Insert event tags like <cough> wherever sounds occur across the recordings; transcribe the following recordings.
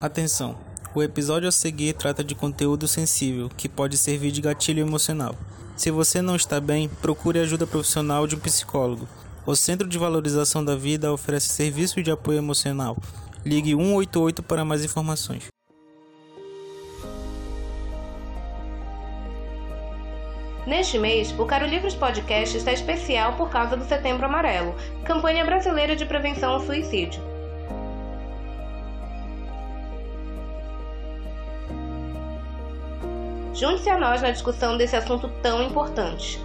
Atenção! O episódio a seguir trata de conteúdo sensível que pode servir de gatilho emocional. Se você não está bem, procure ajuda profissional de um psicólogo. O Centro de Valorização da Vida oferece serviço de apoio emocional. Ligue 188 para mais informações. Neste mês, o Caro Livros Podcast está especial por causa do Setembro Amarelo, campanha brasileira de prevenção ao suicídio. Junte-se a nós na discussão desse assunto tão importante.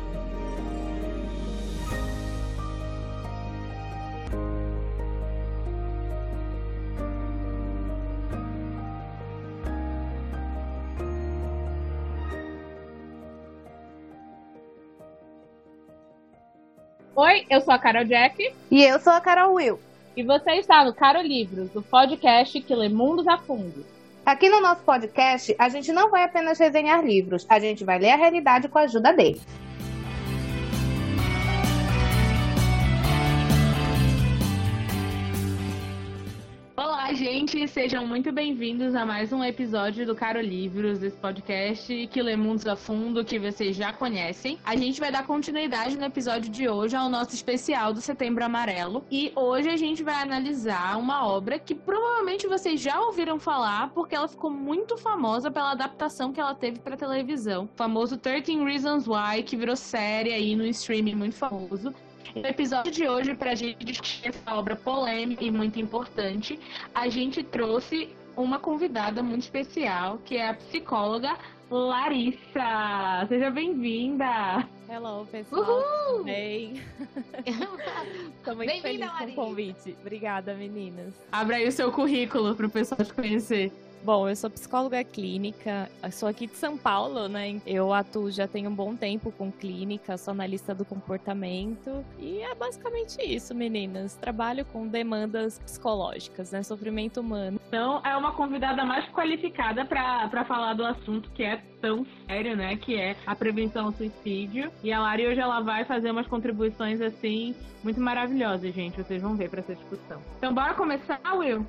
Oi, eu sou a Carol Jack. E eu sou a Carol Will. E você está no Caro Livros, o podcast que lê mundos a fundo. Aqui no nosso podcast, a gente não vai apenas resenhar livros, a gente vai ler a realidade com a ajuda deles. Gente, sejam muito bem-vindos a mais um episódio do Caro Livros, esse podcast que lê mundos a fundo, que vocês já conhecem. A gente vai dar continuidade no episódio de hoje ao nosso especial do Setembro Amarelo. E hoje a gente vai analisar uma obra que provavelmente vocês já ouviram falar, porque ela ficou muito famosa pela adaptação que ela teve para televisão. O famoso 13 Reasons Why, que virou série aí no streaming muito famoso. No episódio de hoje, para a gente discutir essa obra polêmica e muito importante, a gente trouxe uma convidada muito especial, que é a psicóloga Larissa. Seja bem-vinda! Hello, pessoal. Uhul! Tudo bem? <laughs> Estou muito feliz com o convite. Obrigada, meninas. Abra aí o seu currículo para o pessoal te conhecer. Bom, eu sou psicóloga clínica, sou aqui de São Paulo, né? Eu atuo já tenho um bom tempo com clínica, sou analista do comportamento e é basicamente isso, meninas. Trabalho com demandas psicológicas, né? Sofrimento humano. Então, é uma convidada mais qualificada para falar do assunto que é tão sério, né? Que é a prevenção ao suicídio. E a Lari hoje ela vai fazer umas contribuições assim muito maravilhosas, gente. Vocês vão ver para essa discussão. Então, bora começar, Will?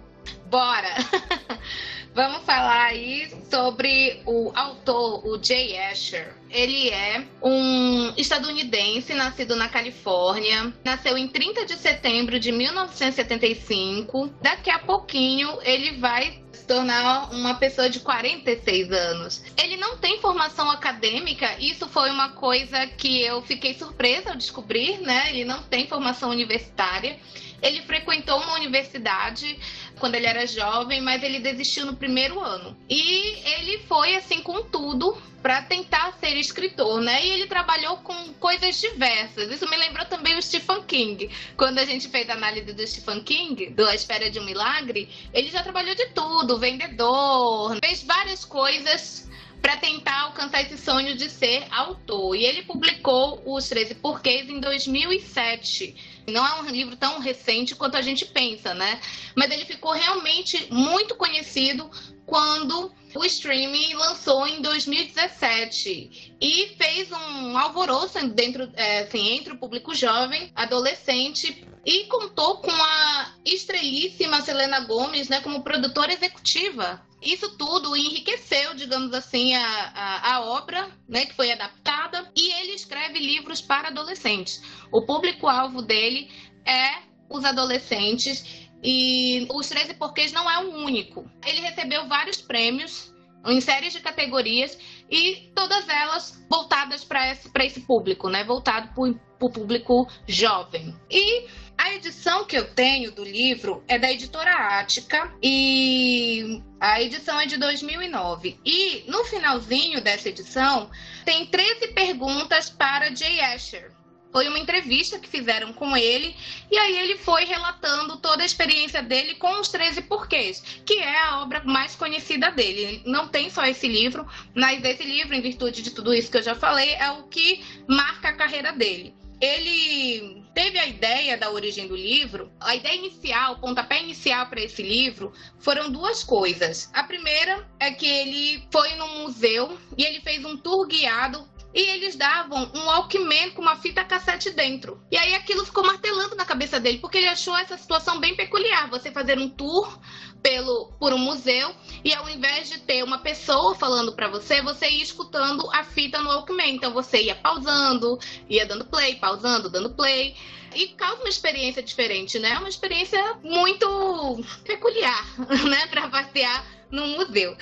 Bora! <laughs> Vamos falar aí sobre o autor, o Jay Asher. Ele é um estadunidense nascido na Califórnia. Nasceu em 30 de setembro de 1975. Daqui a pouquinho ele vai se tornar uma pessoa de 46 anos. Ele não tem formação acadêmica, isso foi uma coisa que eu fiquei surpresa ao descobrir, né? Ele não tem formação universitária. Ele frequentou uma universidade quando ele era jovem, mas ele desistiu no primeiro ano. E ele foi assim com tudo para tentar ser escritor, né? E ele trabalhou com coisas diversas. Isso me lembrou também o Stephen King. Quando a gente fez a análise do Stephen King, do A Espera de um Milagre, ele já trabalhou de tudo, vendedor, fez várias coisas para tentar alcançar esse sonho de ser autor. E ele publicou Os 13 Porquês em 2007. Não é um livro tão recente quanto a gente pensa, né? Mas ele ficou realmente muito conhecido quando o streaming lançou em 2017 e fez um alvoroço dentro, é, assim, entre o público jovem, adolescente e contou com a estrelíssima Selena Gomes, né, como produtora executiva. Isso tudo enriqueceu, digamos assim, a, a, a obra, né, que foi adaptada, e ele escreve livros para adolescentes. O público-alvo dele é os adolescentes e os 13 Porquês não é o único. Ele recebeu vários prêmios em séries de categorias e todas elas voltadas para esse, esse público, né? Voltado para o público jovem. E a edição que eu tenho do livro é da editora Ática e a edição é de 2009. E no finalzinho dessa edição tem 13 perguntas para Jay Asher. Foi uma entrevista que fizeram com ele, e aí ele foi relatando toda a experiência dele com os 13 porquês, que é a obra mais conhecida dele. Não tem só esse livro, mas esse livro, em virtude de tudo isso que eu já falei, é o que marca a carreira dele. Ele teve a ideia da origem do livro, a ideia inicial, o pontapé inicial para esse livro foram duas coisas. A primeira é que ele foi num museu e ele fez um tour guiado e eles davam um Walkman com uma fita cassete dentro. E aí aquilo ficou martelando na cabeça dele, porque ele achou essa situação bem peculiar, você fazer um tour pelo por um museu e ao invés de ter uma pessoa falando para você, você ia escutando a fita no Walkman. Então você ia pausando, ia dando play, pausando, dando play e causa uma experiência diferente, né? Uma experiência muito peculiar, <laughs> né, para passear num museu.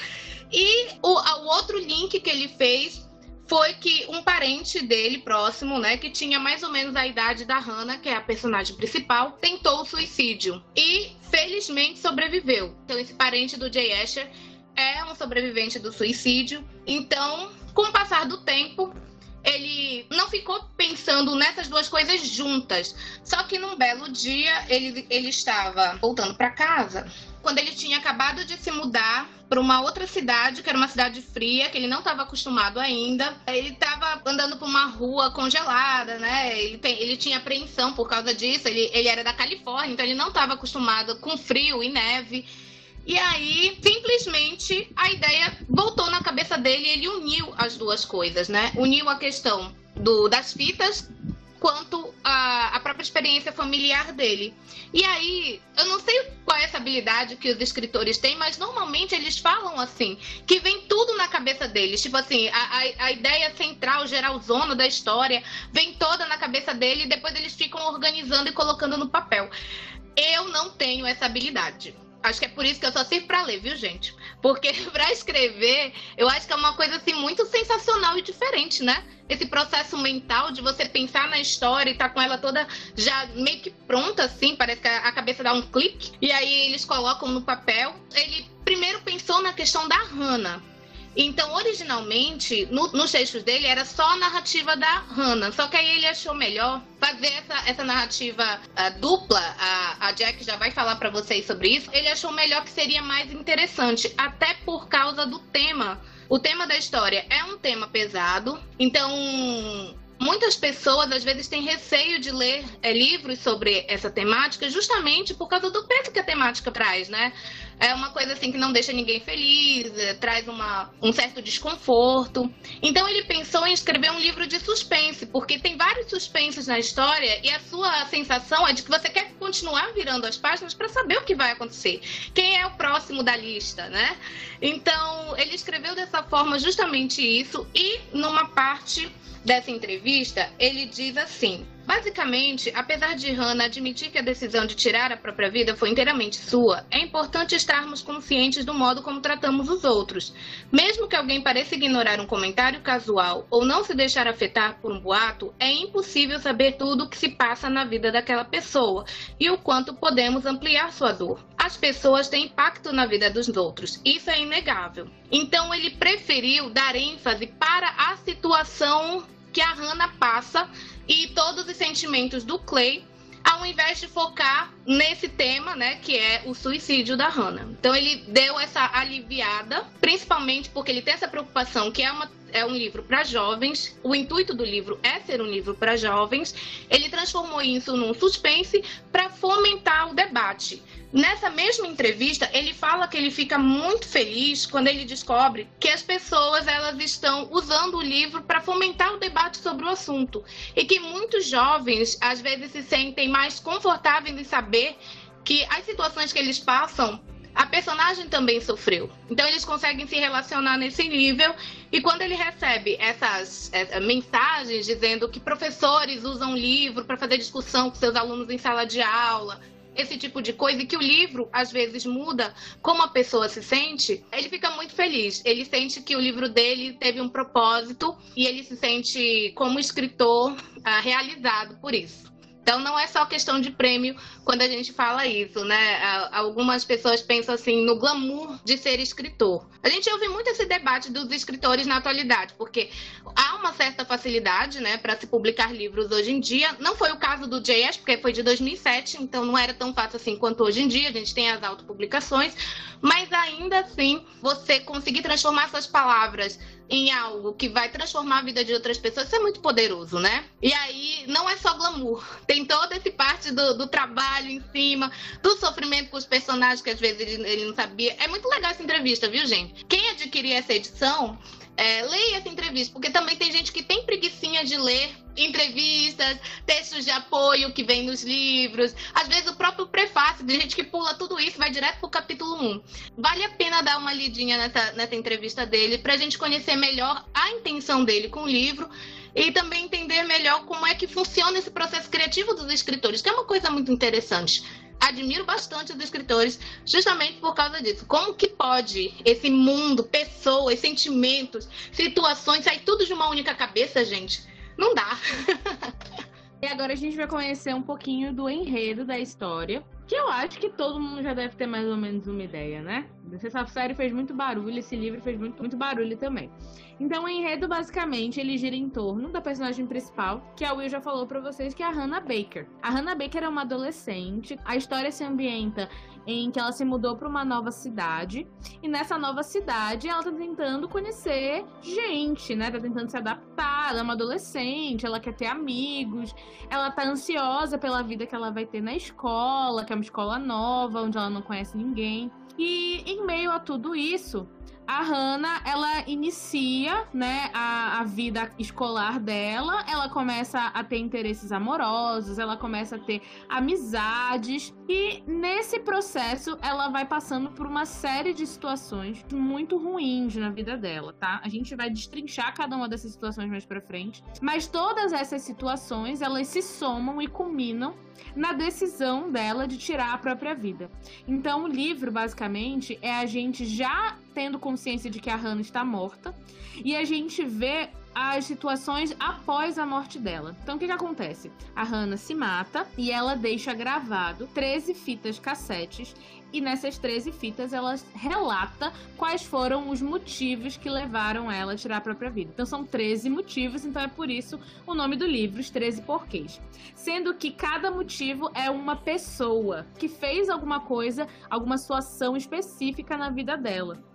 E o, o outro link que ele fez foi que um parente dele próximo, né, que tinha mais ou menos a idade da Hannah, que é a personagem principal, tentou o suicídio e felizmente sobreviveu. Então esse parente do Jay Asher é um sobrevivente do suicídio. Então, com o passar do tempo, ele não ficou pensando nessas duas coisas juntas. Só que num belo dia ele, ele estava voltando para casa quando ele tinha acabado de se mudar para uma outra cidade, que era uma cidade fria, que ele não estava acostumado ainda. Ele estava andando por uma rua congelada, né? Ele, tem, ele tinha apreensão por causa disso. Ele, ele era da Califórnia, então ele não estava acostumado com frio e neve. E aí, simplesmente, a ideia voltou na cabeça dele e ele uniu as duas coisas, né? Uniu a questão do, das fitas quanto a, a própria experiência familiar dele. E aí, eu não sei qual é essa habilidade que os escritores têm, mas normalmente eles falam assim, que vem tudo na cabeça deles. Tipo assim, a, a, a ideia central, geralzona da história, vem toda na cabeça dele e depois eles ficam organizando e colocando no papel. Eu não tenho essa habilidade. Acho que é por isso que eu só sirvo para ler, viu, gente? Porque <laughs> para escrever, eu acho que é uma coisa assim muito sensacional e diferente, né? Esse processo mental de você pensar na história e tá com ela toda já meio que pronta assim, parece que a cabeça dá um clique e aí eles colocam no papel. Ele primeiro pensou na questão da Hannah, então, originalmente, no, nos textos dele, era só a narrativa da Hannah. Só que aí ele achou melhor fazer essa, essa narrativa uh, dupla. A, a Jack já vai falar para vocês sobre isso. Ele achou melhor que seria mais interessante, até por causa do tema. O tema da história é um tema pesado, então muitas pessoas às vezes têm receio de ler é, livros sobre essa temática justamente por causa do peso que a temática traz, né? É uma coisa assim que não deixa ninguém feliz, é, traz uma, um certo desconforto. Então ele pensou em escrever um livro de suspense, porque tem vários suspenses na história e a sua sensação é de que você quer continuar virando as páginas para saber o que vai acontecer. Quem é o próximo da lista, né? Então ele escreveu dessa forma justamente isso e numa parte dessa entrevista, ele diz assim: Basicamente, apesar de Hannah admitir que a decisão de tirar a própria vida foi inteiramente sua, é importante estarmos conscientes do modo como tratamos os outros. Mesmo que alguém pareça ignorar um comentário casual ou não se deixar afetar por um boato, é impossível saber tudo o que se passa na vida daquela pessoa e o quanto podemos ampliar sua dor. As pessoas têm impacto na vida dos outros, isso é inegável. Então ele preferiu dar ênfase para a situação que a Hannah passa e todos os sentimentos do Clay, ao invés de focar nesse tema, né, que é o suicídio da Hannah. Então ele deu essa aliviada, principalmente porque ele tem essa preocupação que é uma é um livro para jovens. O intuito do livro é ser um livro para jovens. Ele transformou isso num suspense para fomentar o debate. Nessa mesma entrevista, ele fala que ele fica muito feliz quando ele descobre que as pessoas elas estão usando o livro para fomentar o debate sobre o assunto e que muitos jovens às vezes se sentem mais confortáveis em saber que as situações que eles passam a personagem também sofreu. Então eles conseguem se relacionar nesse nível. E quando ele recebe essas, mensagens dizendo que professores usam livro para fazer discussão com seus alunos em sala de aula, esse tipo de coisa, e que o livro às vezes muda como a pessoa se sente, ele fica muito feliz. Ele sente que o livro dele teve um propósito e ele se sente, como escritor, ah, realizado por isso. Então não é só questão de prêmio quando a gente fala isso, né? Algumas pessoas pensam assim no glamour de ser escritor. A gente ouve muito esse debate dos escritores na atualidade, porque há uma certa facilidade, né, para se publicar livros hoje em dia. Não foi o caso do J.S., porque foi de 2007, então não era tão fácil assim quanto hoje em dia. A gente tem as autopublicações, mas ainda assim, você conseguir transformar suas palavras em algo que vai transformar a vida de outras pessoas, isso é muito poderoso, né? E aí não é só glamour, <laughs> tem toda essa parte do, do trabalho em cima, do sofrimento com os personagens que às vezes ele, ele, não sabia. É muito legal essa entrevista, viu, gente? Quem adquirir essa edição. É, leia essa entrevista, porque também tem gente que tem preguiçinha de ler entrevistas, textos de apoio que vem nos livros, às vezes o próprio prefácio, de gente que pula tudo isso vai direto pro capítulo 1. Vale a pena dar uma lidinha nessa, nessa entrevista dele pra gente conhecer melhor a intenção dele com o livro e também entender melhor como é que funciona esse processo criativo dos escritores, que é uma coisa muito interessante. Admiro bastante os escritores justamente por causa disso. Como que pode esse mundo, pessoas, sentimentos, situações sair tudo de uma única cabeça, gente? Não dá. <laughs> e agora a gente vai conhecer um pouquinho do enredo da história, que eu acho que todo mundo já deve ter mais ou menos uma ideia, né? Essa série fez muito barulho, esse livro fez muito, muito barulho também. Então, o enredo, basicamente, ele gira em torno da personagem principal, que a Will já falou para vocês, que é a Hannah Baker. A Hannah Baker é uma adolescente, a história se ambienta em que ela se mudou para uma nova cidade, e nessa nova cidade ela tá tentando conhecer gente, né? Tá tentando se adaptar, ela é uma adolescente, ela quer ter amigos, ela tá ansiosa pela vida que ela vai ter na escola, que é uma escola nova, onde ela não conhece ninguém. E em meio a tudo isso, a Hannah, ela inicia, né, a, a vida escolar dela, ela começa a ter interesses amorosos, ela começa a ter amizades. E nesse processo ela vai passando por uma série de situações muito ruins na vida dela, tá? A gente vai destrinchar cada uma dessas situações mais para frente, mas todas essas situações, elas se somam e culminam na decisão dela de tirar a própria vida. Então, o livro, basicamente, é a gente já tendo consciência de que a Hannah está morta e a gente vê as situações após a morte dela. Então o que, que acontece? A Hannah se mata e ela deixa gravado 13 fitas cassetes e nessas 13 fitas ela relata quais foram os motivos que levaram ela a tirar a própria vida. Então são 13 motivos, então é por isso o nome do livro, Os 13 Porquês. Sendo que cada motivo é uma pessoa que fez alguma coisa, alguma situação específica na vida dela.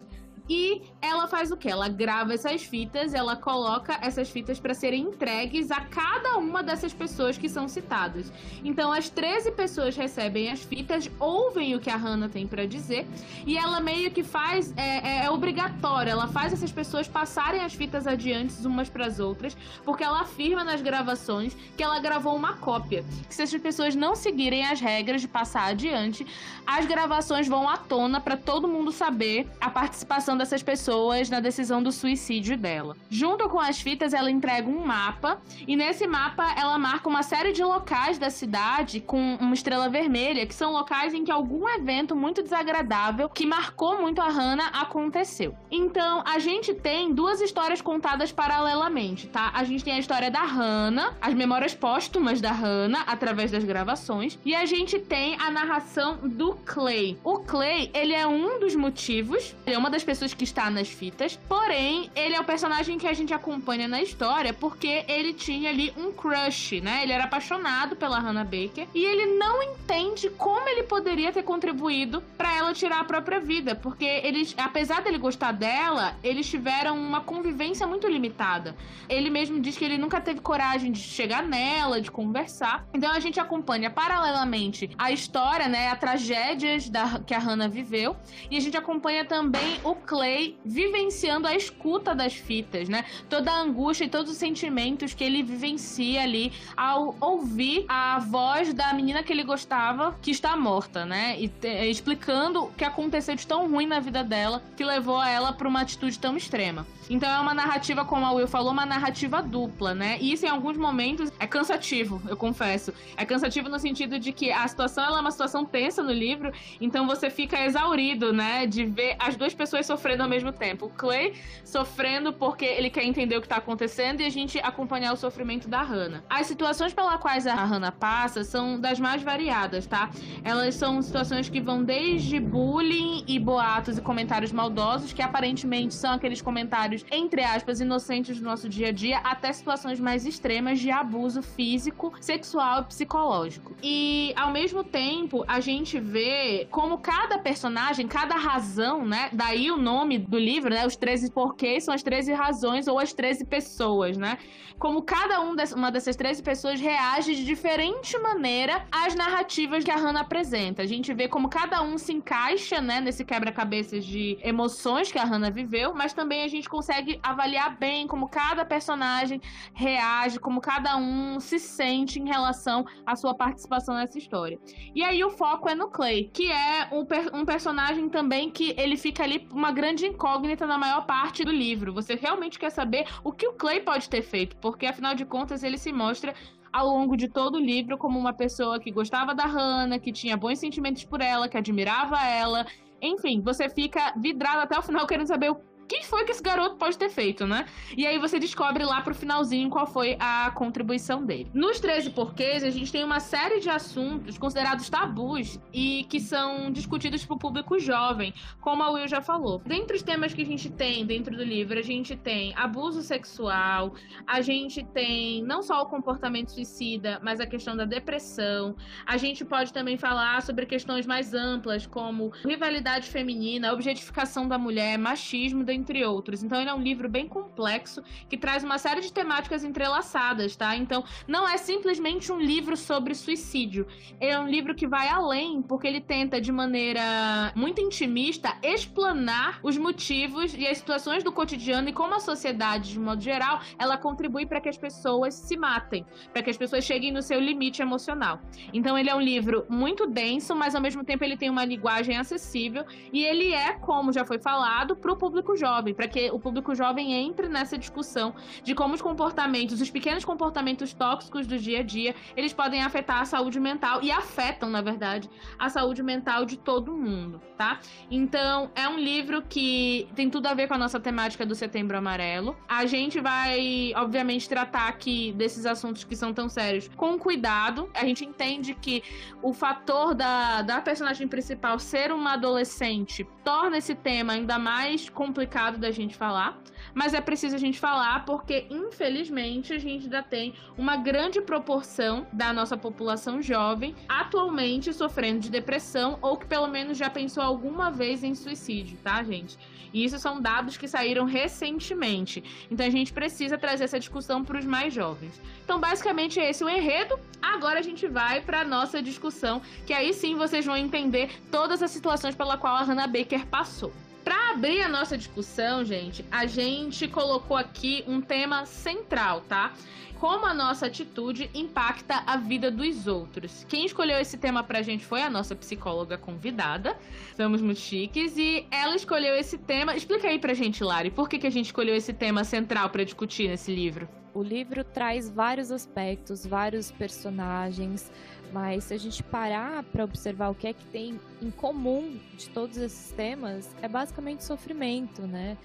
E ela faz o que? Ela grava essas fitas, ela coloca essas fitas para serem entregues a cada uma dessas pessoas que são citadas. Então, as 13 pessoas recebem as fitas, ouvem o que a Hannah tem para dizer, e ela meio que faz, é, é, é obrigatória, ela faz essas pessoas passarem as fitas adiante umas para as outras, porque ela afirma nas gravações que ela gravou uma cópia. Que se essas pessoas não seguirem as regras de passar adiante, as gravações vão à tona para todo mundo saber a participação dessas pessoas na decisão do suicídio dela. Junto com as fitas, ela entrega um mapa e nesse mapa ela marca uma série de locais da cidade com uma estrela vermelha, que são locais em que algum evento muito desagradável que marcou muito a Hannah aconteceu. Então, a gente tem duas histórias contadas paralelamente, tá? A gente tem a história da Hannah, as memórias póstumas da Hannah através das gravações, e a gente tem a narração do Clay. O Clay, ele é um dos motivos, ele é uma das pessoas que está nas fitas. Porém, ele é o personagem que a gente acompanha na história porque ele tinha ali um crush, né? Ele era apaixonado pela Hannah Baker e ele não entende como ele poderia ter contribuído para ela tirar a própria vida, porque eles, apesar dele gostar dela, eles tiveram uma convivência muito limitada. Ele mesmo diz que ele nunca teve coragem de chegar nela, de conversar. Então a gente acompanha paralelamente a história, né, a tragédias da, que a Hannah viveu e a gente acompanha também o Clay vivenciando a escuta das fitas, né? Toda a angústia e todos os sentimentos que ele vivencia ali ao ouvir a voz da menina que ele gostava que está morta, né? E te, explicando o que aconteceu de tão ruim na vida dela que levou a ela para uma atitude tão extrema. Então é uma narrativa, como a Will falou, uma narrativa dupla, né? E isso em alguns momentos é cansativo, eu confesso. É cansativo no sentido de que a situação é uma situação tensa no livro, então você fica exaurido, né? De ver as duas pessoas sofrendo ao mesmo tempo. O Clay sofrendo porque ele quer entender o que está acontecendo e a gente acompanhar o sofrimento da Hannah. As situações pelas quais a Hannah passa são das mais variadas, tá? Elas são situações que vão desde bullying e boatos e comentários maldosos, que aparentemente são aqueles comentários comentários, entre aspas, inocentes do nosso dia a dia, até situações mais extremas de abuso físico, sexual e psicológico. E, ao mesmo tempo, a gente vê como cada personagem, cada razão, né? Daí o nome do livro, né? Os 13 porquês são as 13 razões ou as 13 pessoas, né? Como cada um des uma dessas 13 pessoas reage de diferente maneira às narrativas que a Hannah apresenta. A gente vê como cada um se encaixa, né, nesse quebra-cabeças de emoções que a Hannah viveu, mas também a gente consegue avaliar bem como cada personagem reage, como cada um se sente em relação à sua participação nessa história. E aí o foco é no Clay, que é um, per um personagem também que ele fica ali uma grande incógnita na maior parte do livro. Você realmente quer saber o que o Clay pode ter feito, porque afinal de contas ele se mostra ao longo de todo o livro como uma pessoa que gostava da Hannah, que tinha bons sentimentos por ela, que admirava ela. Enfim, você fica vidrado até o final querendo saber o que foi que esse garoto pode ter feito, né? E aí você descobre lá pro finalzinho qual foi a contribuição dele. Nos 13 porquês, a gente tem uma série de assuntos considerados tabus e que são discutidos pro público jovem, como a Will já falou. Dentre os temas que a gente tem dentro do livro, a gente tem abuso sexual, a gente tem não só o comportamento suicida, mas a questão da depressão. A gente pode também falar sobre questões mais amplas, como rivalidade feminina, objetificação da mulher, machismo, entre outros. Então ele é um livro bem complexo que traz uma série de temáticas entrelaçadas, tá? Então não é simplesmente um livro sobre suicídio. É um livro que vai além, porque ele tenta de maneira muito intimista explanar os motivos e as situações do cotidiano e como a sociedade, de modo geral, ela contribui para que as pessoas se matem, para que as pessoas cheguem no seu limite emocional. Então ele é um livro muito denso, mas ao mesmo tempo ele tem uma linguagem acessível e ele é, como já foi falado, para o público jovem jovem, para que o público jovem entre nessa discussão de como os comportamentos, os pequenos comportamentos tóxicos do dia a dia, eles podem afetar a saúde mental e afetam, na verdade, a saúde mental de todo mundo, tá? Então, é um livro que tem tudo a ver com a nossa temática do Setembro Amarelo. A gente vai, obviamente, tratar aqui desses assuntos que são tão sérios com cuidado. A gente entende que o fator da, da personagem principal ser uma adolescente torna esse tema ainda mais complicado complicado da gente falar, mas é preciso a gente falar porque, infelizmente, a gente ainda tem uma grande proporção da nossa população jovem atualmente sofrendo de depressão ou que pelo menos já pensou alguma vez em suicídio, tá, gente? E isso são dados que saíram recentemente. Então a gente precisa trazer essa discussão para os mais jovens. Então, basicamente, esse é o enredo. Agora a gente vai para nossa discussão, que aí sim vocês vão entender todas as situações pela qual a Hannah Baker passou. Para abrir a nossa discussão, gente, a gente colocou aqui um tema central, tá? Como a nossa atitude impacta a vida dos outros. Quem escolheu esse tema pra gente foi a nossa psicóloga convidada. Somos muito chiques e ela escolheu esse tema. Explica aí pra gente, Lari, por que, que a gente escolheu esse tema central para discutir nesse livro? O livro traz vários aspectos, vários personagens, mas se a gente parar para observar o que é que tem em comum de todos esses temas, é basicamente sofrimento, né?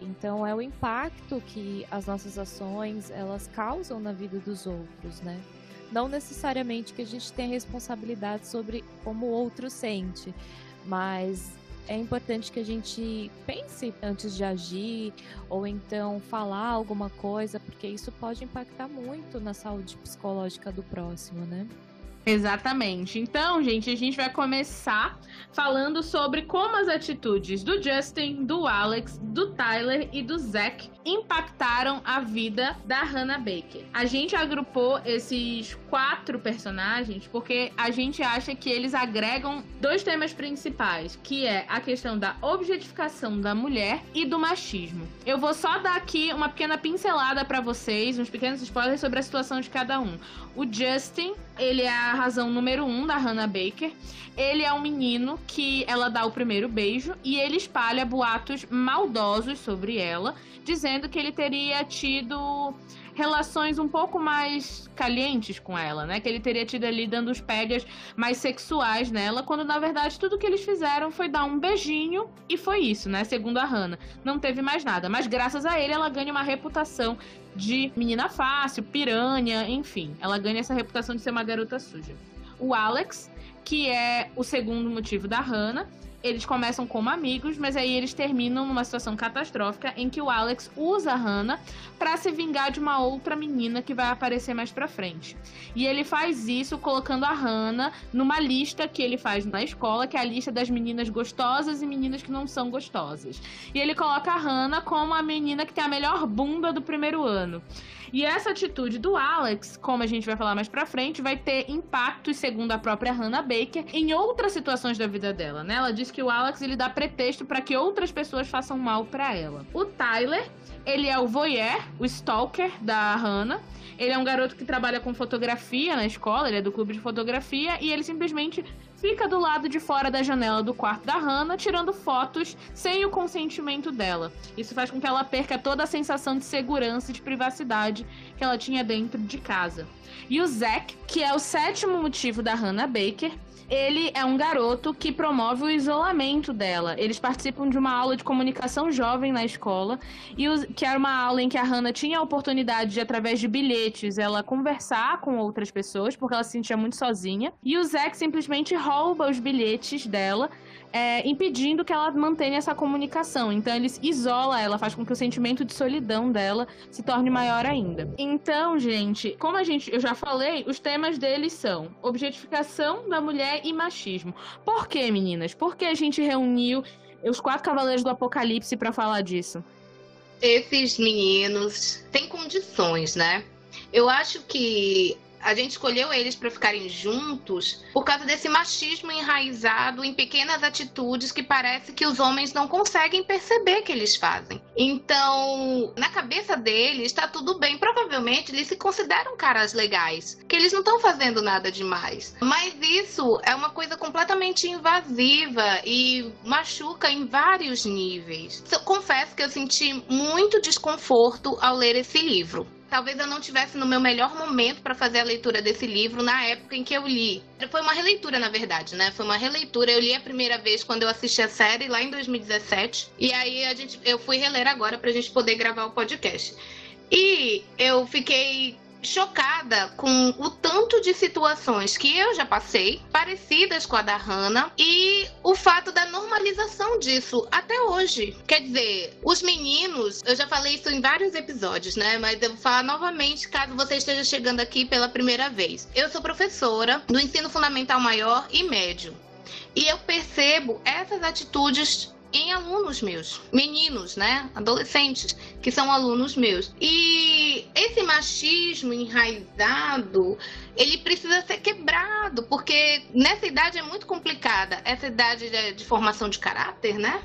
Então é o impacto que as nossas ações elas causam na vida dos outros, né? Não necessariamente que a gente tenha responsabilidade sobre como o outro sente, mas é importante que a gente pense antes de agir ou então falar alguma coisa, porque isso pode impactar muito na saúde psicológica do próximo, né? Exatamente. Então, gente, a gente vai começar falando sobre como as atitudes do Justin, do Alex, do Tyler e do Zack impactaram a vida da Hannah Baker. A gente agrupou esses quatro personagens porque a gente acha que eles agregam dois temas principais, que é a questão da objetificação da mulher e do machismo. Eu vou só dar aqui uma pequena pincelada para vocês, uns pequenos spoilers sobre a situação de cada um. O Justin, ele é a razão número um da Hannah Baker. Ele é um menino que ela dá o primeiro beijo e ele espalha boatos maldosos sobre ela, dizendo que ele teria tido relações um pouco mais calientes com ela, né? Que ele teria tido ali dando os pegas mais sexuais nela, quando na verdade tudo que eles fizeram foi dar um beijinho e foi isso, né? Segundo a Hannah. Não teve mais nada. Mas graças a ele ela ganha uma reputação de menina fácil, piranha, enfim. Ela ganha essa reputação de ser uma garota suja. O Alex, que é o segundo motivo da Hannah, eles começam como amigos, mas aí eles terminam numa situação catastrófica em que o Alex usa a Hannah para se vingar de uma outra menina que vai aparecer mais pra frente. E ele faz isso colocando a Hannah numa lista que ele faz na escola, que é a lista das meninas gostosas e meninas que não são gostosas. E ele coloca a Hannah como a menina que tem a melhor bunda do primeiro ano. E essa atitude do Alex, como a gente vai falar mais pra frente, vai ter impactos, segundo a própria Hannah Baker, em outras situações da vida dela, né? Ela diz que o Alex ele dá pretexto para que outras pessoas façam mal para ela. O Tyler, ele é o voyeur, o stalker da Hannah. Ele é um garoto que trabalha com fotografia na escola, ele é do clube de fotografia e ele simplesmente fica do lado de fora da janela do quarto da Hannah, tirando fotos sem o consentimento dela. Isso faz com que ela perca toda a sensação de segurança e de privacidade que ela tinha dentro de casa. E o Zack, que é o sétimo motivo da Hannah Baker, ele é um garoto que promove o isolamento dela. Eles participam de uma aula de comunicação jovem na escola, e os, que era uma aula em que a Hannah tinha a oportunidade de, através de bilhetes, ela conversar com outras pessoas, porque ela se sentia muito sozinha. E o Zack simplesmente rouba os bilhetes dela é, impedindo que ela mantenha essa comunicação. Então ele isola ela, faz com que o sentimento de solidão dela se torne maior ainda. Então, gente, como a gente, eu já falei, os temas deles são objetificação da mulher e machismo. Por que, meninas? Por que a gente reuniu os quatro cavaleiros do Apocalipse para falar disso? Esses meninos têm condições, né? Eu acho que a gente escolheu eles para ficarem juntos por causa desse machismo enraizado em pequenas atitudes que parece que os homens não conseguem perceber que eles fazem. Então, na cabeça deles está tudo bem. Provavelmente eles se consideram caras legais, que eles não estão fazendo nada demais. Mas isso é uma coisa completamente invasiva e machuca em vários níveis. Confesso que eu senti muito desconforto ao ler esse livro talvez eu não tivesse no meu melhor momento para fazer a leitura desse livro na época em que eu li. Foi uma releitura, na verdade, né? Foi uma releitura. Eu li a primeira vez quando eu assisti a série lá em 2017 e aí a gente, eu fui reler agora para a gente poder gravar o podcast. E eu fiquei chocada com o tanto de situações que eu já passei, parecidas com a da Hannah, e o fato da normalização disso até hoje. Quer dizer, os meninos, eu já falei isso em vários episódios, né? Mas eu vou falar novamente caso você esteja chegando aqui pela primeira vez. Eu sou professora do ensino fundamental maior e médio. E eu percebo essas atitudes em alunos meus, meninos, né, adolescentes, que são alunos meus. E esse machismo enraizado, ele precisa ser quebrado, porque nessa idade é muito complicada, essa idade de, de formação de caráter, né?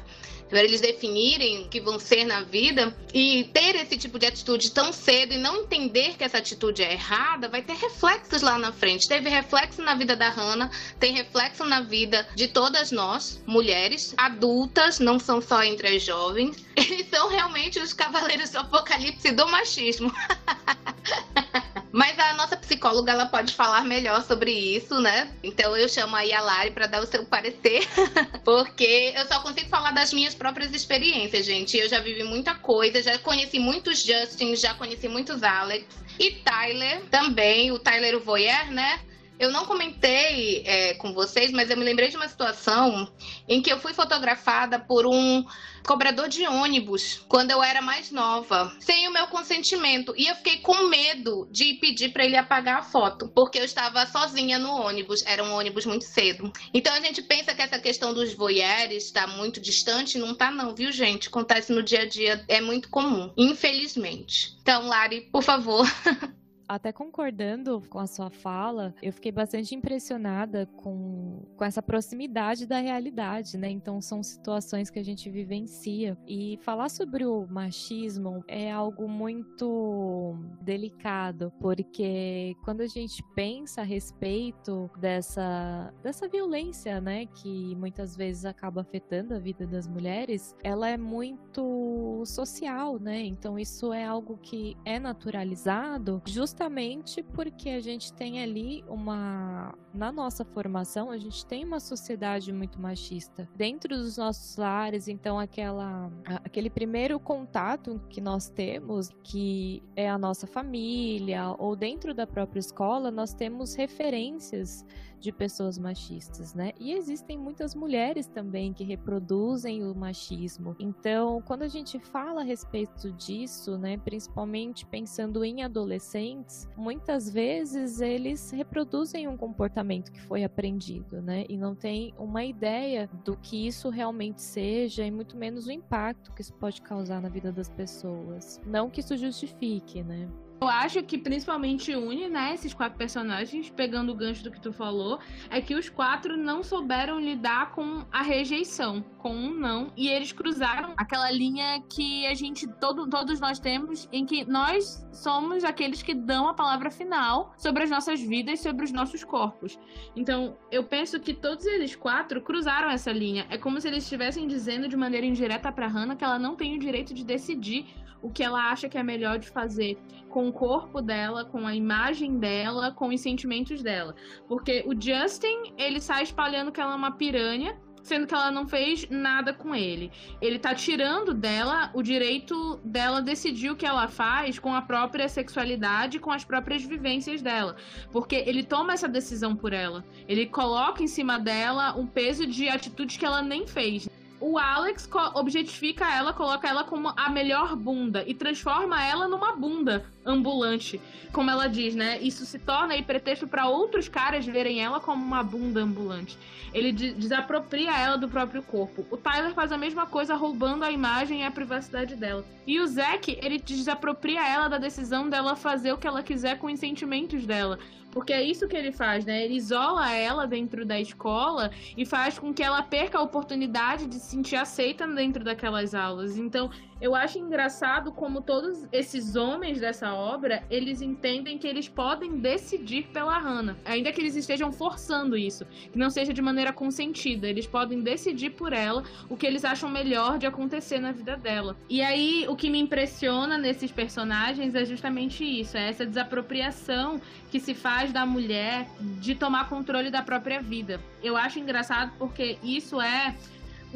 Para eles definirem o que vão ser na vida e ter esse tipo de atitude tão cedo e não entender que essa atitude é errada, vai ter reflexos lá na frente. Teve reflexo na vida da Hannah, tem reflexo na vida de todas nós, mulheres, adultas, não são só entre as jovens. <laughs> Eles são realmente os cavaleiros do apocalipse do machismo. <laughs> Mas a nossa psicóloga ela pode falar melhor sobre isso, né? Então eu chamo aí a Lari para dar o seu parecer, <laughs> porque eu só consigo falar das minhas próprias experiências, gente. Eu já vivi muita coisa, já conheci muitos Justin, já conheci muitos Alex e Tyler também, o Tyler o Voyeur, né? Eu não comentei é, com vocês, mas eu me lembrei de uma situação em que eu fui fotografada por um cobrador de ônibus quando eu era mais nova, sem o meu consentimento. E eu fiquei com medo de pedir para ele apagar a foto, porque eu estava sozinha no ônibus, era um ônibus muito cedo. Então a gente pensa que essa questão dos voyeurs está muito distante, não tá não, viu, gente? Acontece no dia a dia, é muito comum, infelizmente. Então, Lari, por favor. <laughs> até concordando com a sua fala, eu fiquei bastante impressionada com, com essa proximidade da realidade, né? Então são situações que a gente vivencia. E falar sobre o machismo é algo muito delicado, porque quando a gente pensa a respeito dessa, dessa violência, né, que muitas vezes acaba afetando a vida das mulheres, ela é muito social, né? Então isso é algo que é naturalizado justamente justamente porque a gente tem ali uma, na nossa formação, a gente tem uma sociedade muito machista. Dentro dos nossos lares, então, aquela, aquele primeiro contato que nós temos, que é a nossa família, ou dentro da própria escola, nós temos referências de pessoas machistas, né? E existem muitas mulheres também que reproduzem o machismo. Então, quando a gente fala a respeito disso, né, principalmente pensando em adolescentes, muitas vezes eles reproduzem um comportamento que foi aprendido, né? E não tem uma ideia do que isso realmente seja e muito menos o impacto que isso pode causar na vida das pessoas. Não que isso justifique, né? Eu acho que principalmente une, né, esses quatro personagens, pegando o gancho do que tu falou, é que os quatro não souberam lidar com a rejeição, com um não, e eles cruzaram aquela linha que a gente, todo, todos nós temos, em que nós somos aqueles que dão a palavra final sobre as nossas vidas, sobre os nossos corpos. Então, eu penso que todos eles quatro cruzaram essa linha. É como se eles estivessem dizendo de maneira indireta para Hannah que ela não tem o direito de decidir o que ela acha que é melhor de fazer com o corpo dela, com a imagem dela, com os sentimentos dela. Porque o Justin, ele sai espalhando que ela é uma piranha, sendo que ela não fez nada com ele. Ele tá tirando dela o direito dela decidir o que ela faz com a própria sexualidade, com as próprias vivências dela. Porque ele toma essa decisão por ela. Ele coloca em cima dela um peso de atitudes que ela nem fez o Alex objetifica ela, coloca ela como a melhor bunda e transforma ela numa bunda ambulante, como ela diz, né? Isso se torna aí pretexto para outros caras verem ela como uma bunda ambulante. Ele desapropria ela do próprio corpo. O Tyler faz a mesma coisa, roubando a imagem e a privacidade dela. E o Zack, ele desapropria ela da decisão dela fazer o que ela quiser com os sentimentos dela. Porque é isso que ele faz, né? Ele isola ela dentro da escola e faz com que ela perca a oportunidade de se sentir aceita dentro daquelas aulas. Então, eu acho engraçado como todos esses homens dessa obra, eles entendem que eles podem decidir pela Hannah, ainda que eles estejam forçando isso, que não seja de maneira consentida, eles podem decidir por ela o que eles acham melhor de acontecer na vida dela. E aí, o que me impressiona nesses personagens é justamente isso, é essa desapropriação que se faz da mulher de tomar controle da própria vida. Eu acho engraçado porque isso é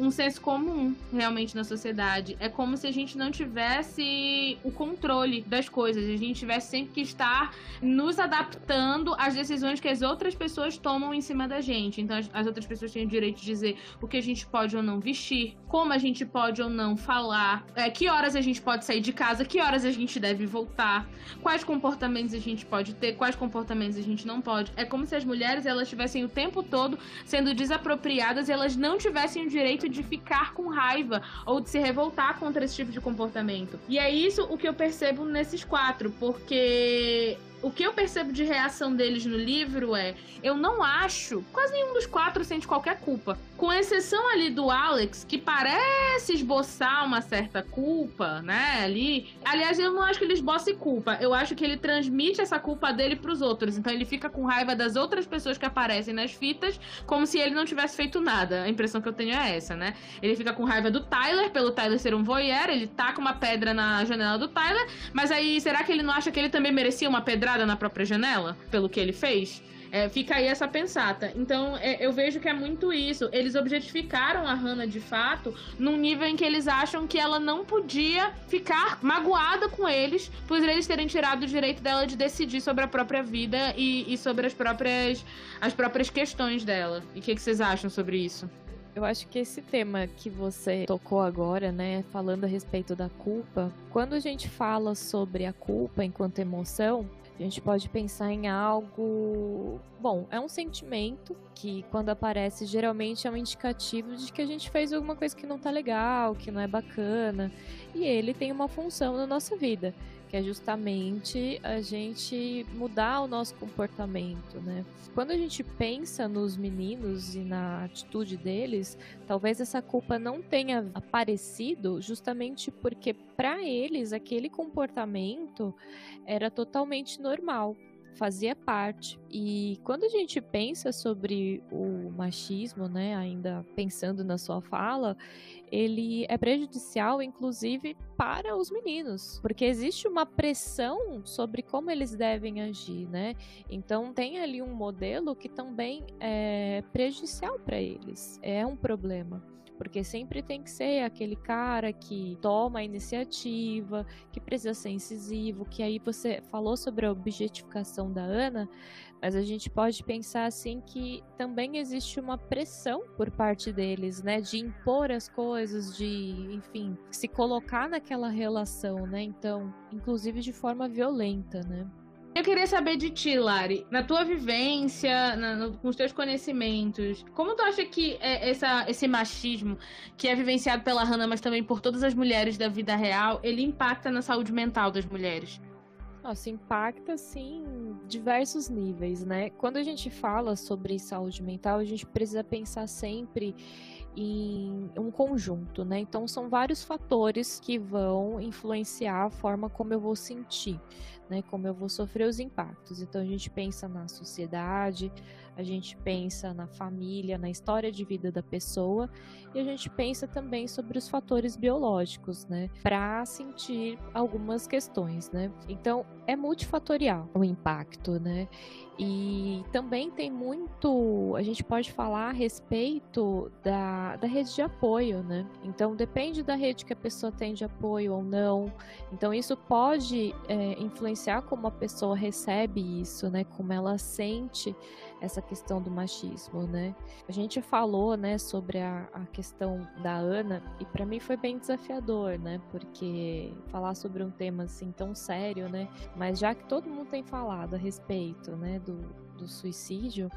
um senso comum realmente na sociedade. É como se a gente não tivesse o controle das coisas, a gente tivesse sempre que estar nos adaptando às decisões que as outras pessoas tomam em cima da gente. Então as, outras pessoas têm o direito de dizer o que a gente pode ou não vestir, como a gente pode ou não falar, é, que horas a gente pode sair de casa, que horas a gente deve voltar, quais comportamentos a gente pode ter, quais comportamentos a gente não pode. É como se as mulheres elas estivessem o tempo todo sendo desapropriadas elas não tivessem o direito de ficar com raiva ou de se revoltar contra esse tipo de comportamento. E é isso o que eu percebo nesses quatro, porque o que eu percebo de reação deles no livro é: eu não acho, quase nenhum dos quatro sente qualquer culpa. Com exceção ali do Alex, que parece esboçar uma certa culpa, né? Ali. Aliás, eu não acho que ele esboce culpa. Eu acho que ele transmite essa culpa dele pros outros. Então ele fica com raiva das outras pessoas que aparecem nas fitas, como se ele não tivesse feito nada. A impressão que eu tenho é essa, né? Ele fica com raiva do Tyler, pelo Tyler ser um voyeur, ele taca uma pedra na janela do Tyler, mas aí será que ele não acha que ele também merecia uma na própria janela, pelo que ele fez. É, fica aí essa pensata. Então, é, eu vejo que é muito isso. Eles objetificaram a Hannah de fato num nível em que eles acham que ela não podia ficar magoada com eles por eles terem tirado o direito dela de decidir sobre a própria vida e, e sobre as próprias, as próprias questões dela. E o que, que vocês acham sobre isso? Eu acho que esse tema que você tocou agora, né, falando a respeito da culpa, quando a gente fala sobre a culpa enquanto emoção, a gente pode pensar em algo. Bom, é um sentimento que, quando aparece, geralmente é um indicativo de que a gente fez alguma coisa que não tá legal, que não é bacana. E ele tem uma função na nossa vida que é justamente a gente mudar o nosso comportamento, né? Quando a gente pensa nos meninos e na atitude deles, talvez essa culpa não tenha aparecido justamente porque para eles aquele comportamento era totalmente normal. Fazia parte. E quando a gente pensa sobre o machismo, né, ainda pensando na sua fala, ele é prejudicial, inclusive, para os meninos, porque existe uma pressão sobre como eles devem agir, né? Então tem ali um modelo que também é prejudicial para eles. É um problema porque sempre tem que ser aquele cara que toma a iniciativa, que precisa ser incisivo, que aí você falou sobre a objetificação da Ana, mas a gente pode pensar assim que também existe uma pressão por parte deles, né, de impor as coisas, de, enfim, se colocar naquela relação, né? Então, inclusive de forma violenta, né? Eu queria saber de ti, Lari, na tua vivência, na, no, com os teus conhecimentos, como tu acha que é essa, esse machismo, que é vivenciado pela Hannah, mas também por todas as mulheres da vida real, ele impacta na saúde mental das mulheres? Nossa, impacta, sim, diversos níveis, né? Quando a gente fala sobre saúde mental, a gente precisa pensar sempre em um conjunto, né? Então são vários fatores que vão influenciar a forma como eu vou sentir, né? Como eu vou sofrer os impactos. Então a gente pensa na sociedade, a gente pensa na família, na história de vida da pessoa e a gente pensa também sobre os fatores biológicos, né? Para sentir algumas questões, né? Então é multifatorial o impacto, né? E também tem muito, a gente pode falar a respeito da, da rede de apoio, né? Então depende da rede que a pessoa tem de apoio ou não. Então isso pode é, influenciar como a pessoa recebe isso, né? Como ela sente essa questão do machismo, né? A gente falou, né, sobre a, a questão da Ana e para mim foi bem desafiador, né? Porque falar sobre um tema assim tão sério, né? Mas já que todo mundo tem falado a respeito, né, do, do suicídio,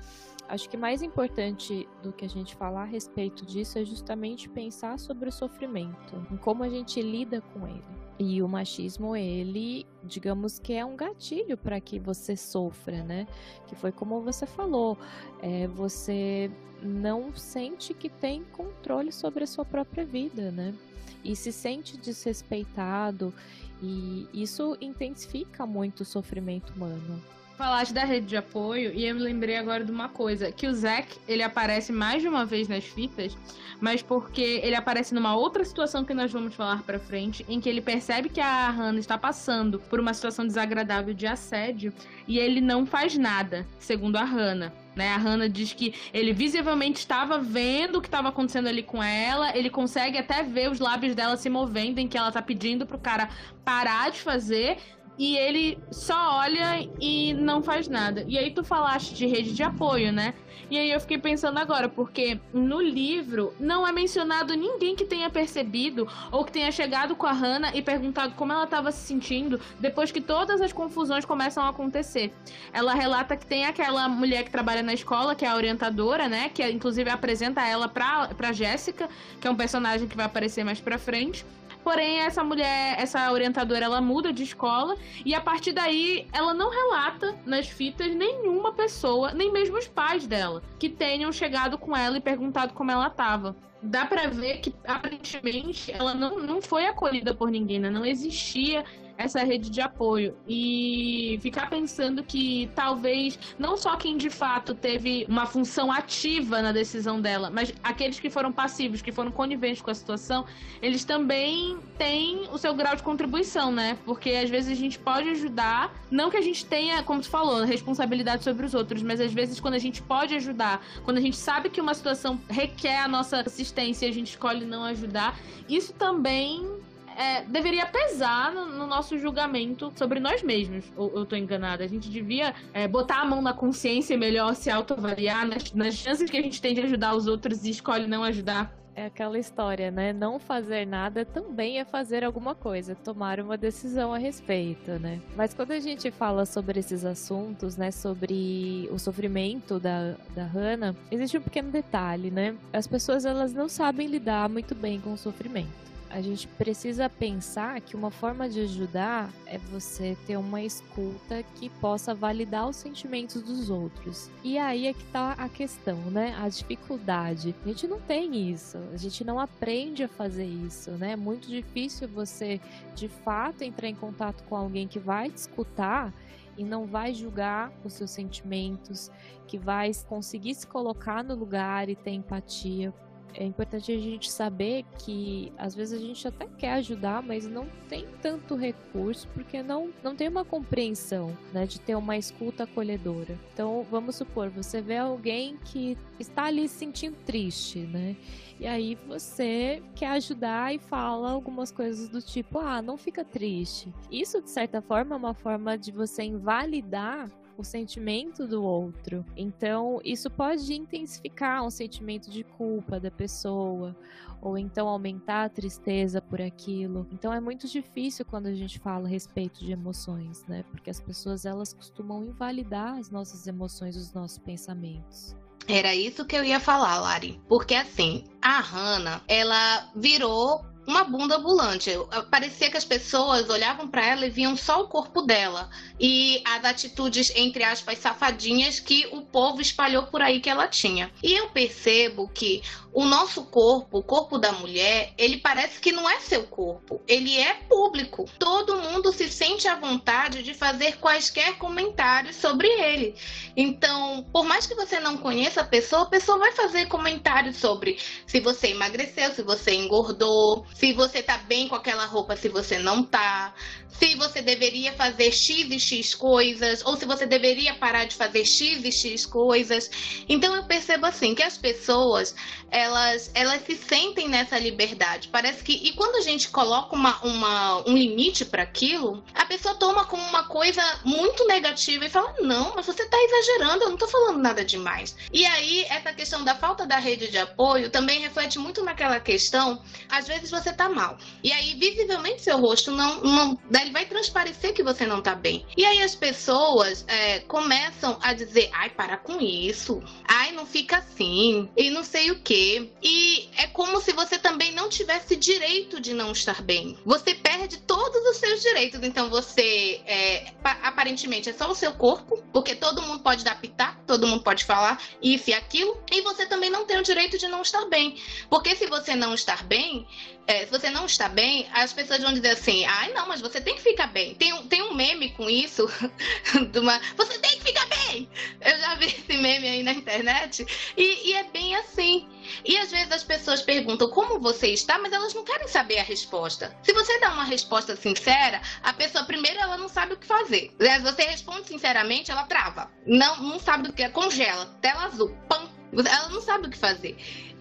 acho que mais importante do que a gente falar a respeito disso é justamente pensar sobre o sofrimento, em como a gente lida com ele. E o machismo, ele, digamos que é um gatilho para que você sofra, né? Que foi como você falou, é, você não sente que tem controle sobre a sua própria vida, né? E se sente desrespeitado, e isso intensifica muito o sofrimento humano. Falaste da rede de apoio e eu me lembrei agora de uma coisa, que o Zack, ele aparece mais de uma vez nas fitas, mas porque ele aparece numa outra situação que nós vamos falar para frente, em que ele percebe que a Hannah está passando por uma situação desagradável de assédio e ele não faz nada, segundo a Hannah. Né? A Hannah diz que ele visivelmente estava vendo o que estava acontecendo ali com ela, ele consegue até ver os lábios dela se movendo, em que ela tá pedindo pro cara parar de fazer, e ele só olha e não faz nada. E aí tu falaste de rede de apoio, né? E aí eu fiquei pensando agora, porque no livro não é mencionado ninguém que tenha percebido ou que tenha chegado com a Hannah e perguntado como ela estava se sentindo depois que todas as confusões começam a acontecer. Ela relata que tem aquela mulher que trabalha na escola, que é a orientadora, né? Que inclusive apresenta ela pra, pra Jéssica, que é um personagem que vai aparecer mais pra frente. Porém, essa mulher, essa orientadora, ela muda de escola e a partir daí ela não relata nas fitas nenhuma pessoa, nem mesmo os pais dela, que tenham chegado com ela e perguntado como ela tava. Dá para ver que aparentemente ela não, não foi acolhida por ninguém, né? Não existia essa rede de apoio e ficar pensando que talvez não só quem de fato teve uma função ativa na decisão dela, mas aqueles que foram passivos, que foram coniventes com a situação, eles também têm o seu grau de contribuição, né? Porque às vezes a gente pode ajudar, não que a gente tenha, como tu falou, responsabilidade sobre os outros, mas às vezes quando a gente pode ajudar, quando a gente sabe que uma situação requer a nossa assistência e a gente escolhe não ajudar, isso também é, deveria pesar no, no, nosso julgamento sobre nós mesmos. Ou eu tô enganada? A gente devia é, botar a mão na consciência e melhor se autoavaliar nas, nas chances que a gente tem de ajudar os outros e escolhe não ajudar. É aquela história, né? Não fazer nada também é fazer alguma coisa, tomar uma decisão a respeito, né? Mas quando a gente fala sobre esses assuntos, né? Sobre o sofrimento da, da Hannah, existe um pequeno detalhe, né? As pessoas elas não sabem lidar muito bem com o sofrimento a gente precisa pensar que uma forma de ajudar é você ter uma escuta que possa validar os sentimentos dos outros. E aí é que tá a questão, né? A dificuldade. A gente não tem isso, a gente não aprende a fazer isso, né? É muito difícil você, de fato, entrar em contato com alguém que vai te escutar e não vai julgar os seus sentimentos, que vai conseguir se colocar no lugar e ter empatia é importante a gente saber que às vezes a gente até quer ajudar, mas não tem tanto recurso porque não, não tem uma compreensão, né, de ter uma escuta acolhedora. Então, vamos supor, você vê alguém que está ali se sentindo triste, né? E aí você quer ajudar e fala algumas coisas do tipo: "Ah, não fica triste". Isso de certa forma é uma forma de você invalidar o sentimento do outro. Então, isso pode intensificar um sentimento de culpa da pessoa, ou então aumentar a tristeza por aquilo. Então, é muito difícil quando a gente fala a respeito de emoções, né? Porque as pessoas elas costumam invalidar as nossas emoções, os nossos pensamentos. Era isso que eu ia falar, Lari. Porque assim, a Hannah, ela virou uma bunda ambulante. Parecia que as pessoas olhavam para ela e viam só o corpo dela e as atitudes entre aspas safadinhas que o povo espalhou por aí que ela tinha. E eu percebo que o nosso corpo, o corpo da mulher, ele parece que não é seu corpo, ele é público. Todo mundo se sente à vontade de fazer quaisquer comentários sobre ele. Então, por mais que você não conheça a pessoa, a pessoa vai fazer comentários sobre se você emagreceu, se você engordou, se você tá bem com aquela roupa, se você não tá, se você deveria fazer X e X coisas, ou se você deveria parar de fazer X e X coisas. Então eu percebo assim que as pessoas elas, elas se sentem nessa liberdade. Parece que. E quando a gente coloca uma, uma um limite para aquilo, a pessoa toma como uma coisa muito negativa e fala: não, mas você tá exagerando, eu não tô falando nada demais. E aí, essa questão da falta da rede de apoio também reflete muito naquela questão. Às vezes você tá mal. E aí, visivelmente, seu rosto não. não ele vai transparecer que você não tá bem. E aí as pessoas é, começam a dizer: ai, para com isso. Ai, não fica assim. E não sei o que e é como se você também não tivesse direito de não estar bem. Você perde todos os seus direitos. Então você, é, aparentemente, é só o seu corpo, porque todo mundo pode dar pitaco, todo mundo pode falar isso e aquilo. E você também não tem o direito de não estar bem. Porque se você não estar bem, é, se você não está bem, as pessoas vão dizer assim: ai, não, mas você tem que ficar bem. Tem, um, tem um meme com isso, <laughs> de uma, você tem que ficar bem. Eu já vi esse meme aí na internet, e, e é bem assim. E às vezes as pessoas perguntam como você está, mas elas não querem saber a resposta. Se você dá uma resposta sincera, a pessoa primeiro ela não sabe o que fazer. Se você responde sinceramente, ela trava. Não, não sabe o que é, congela, tela azul, pam. Ela não sabe o que fazer.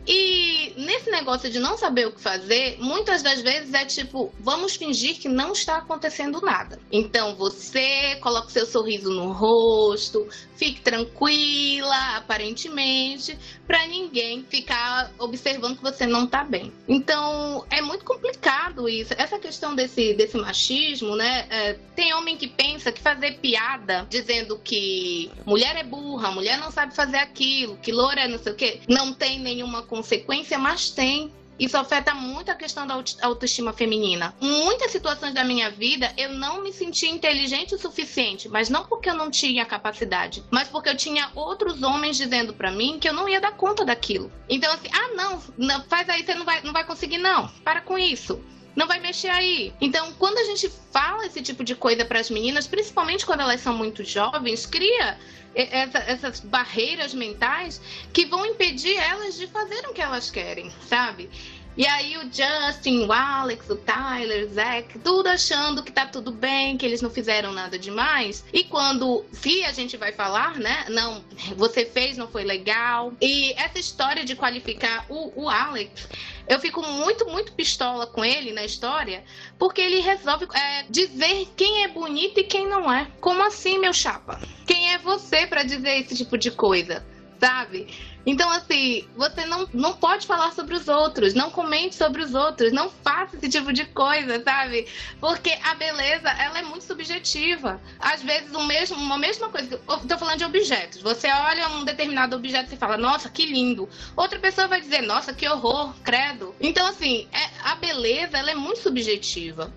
E nesse negócio de não saber o que fazer, muitas das vezes é tipo, vamos fingir que não está acontecendo nada. Então você coloca seu sorriso no rosto, fique tranquila, aparentemente, para ninguém ficar observando que você não tá bem. Então é muito complicado isso. Essa questão desse, desse machismo, né? É, tem homem que pensa que fazer piada dizendo que mulher é burra, mulher não sabe fazer aquilo, que loura é não sei o quê, não tem nenhuma consequência, mas tem. Isso afeta muito a questão da autoestima feminina. Em muitas situações da minha vida, eu não me sentia inteligente o suficiente, mas não porque eu não tinha capacidade, mas porque eu tinha outros homens dizendo para mim que eu não ia dar conta daquilo. Então, assim, ah, não, não faz aí, você não vai, não vai conseguir, não. Para com isso não vai mexer aí. Então, quando a gente fala esse tipo de coisa para as meninas, principalmente quando elas são muito jovens, cria essa, essas barreiras mentais que vão impedir elas de fazer o que elas querem, sabe? E aí o Justin, o Alex, o Tyler, o Zack, tudo achando que tá tudo bem, que eles não fizeram nada demais. E quando, se a gente vai falar, né? Não, você fez, não foi legal. E essa história de qualificar o, o Alex, eu fico muito, muito pistola com ele na história, porque ele resolve é, dizer quem é bonito e quem não é. Como assim, meu chapa? Quem é você para dizer esse tipo de coisa? Sabe? Então, assim, você não, não pode falar sobre os outros, não comente sobre os outros, não faça esse tipo de coisa, sabe? Porque a beleza, ela é muito subjetiva. Às vezes, um mesmo, uma mesma coisa, tô falando de objetos. Você olha um determinado objeto e fala, nossa, que lindo. Outra pessoa vai dizer, nossa, que horror, credo. Então, assim, é, a beleza, ela é muito subjetiva.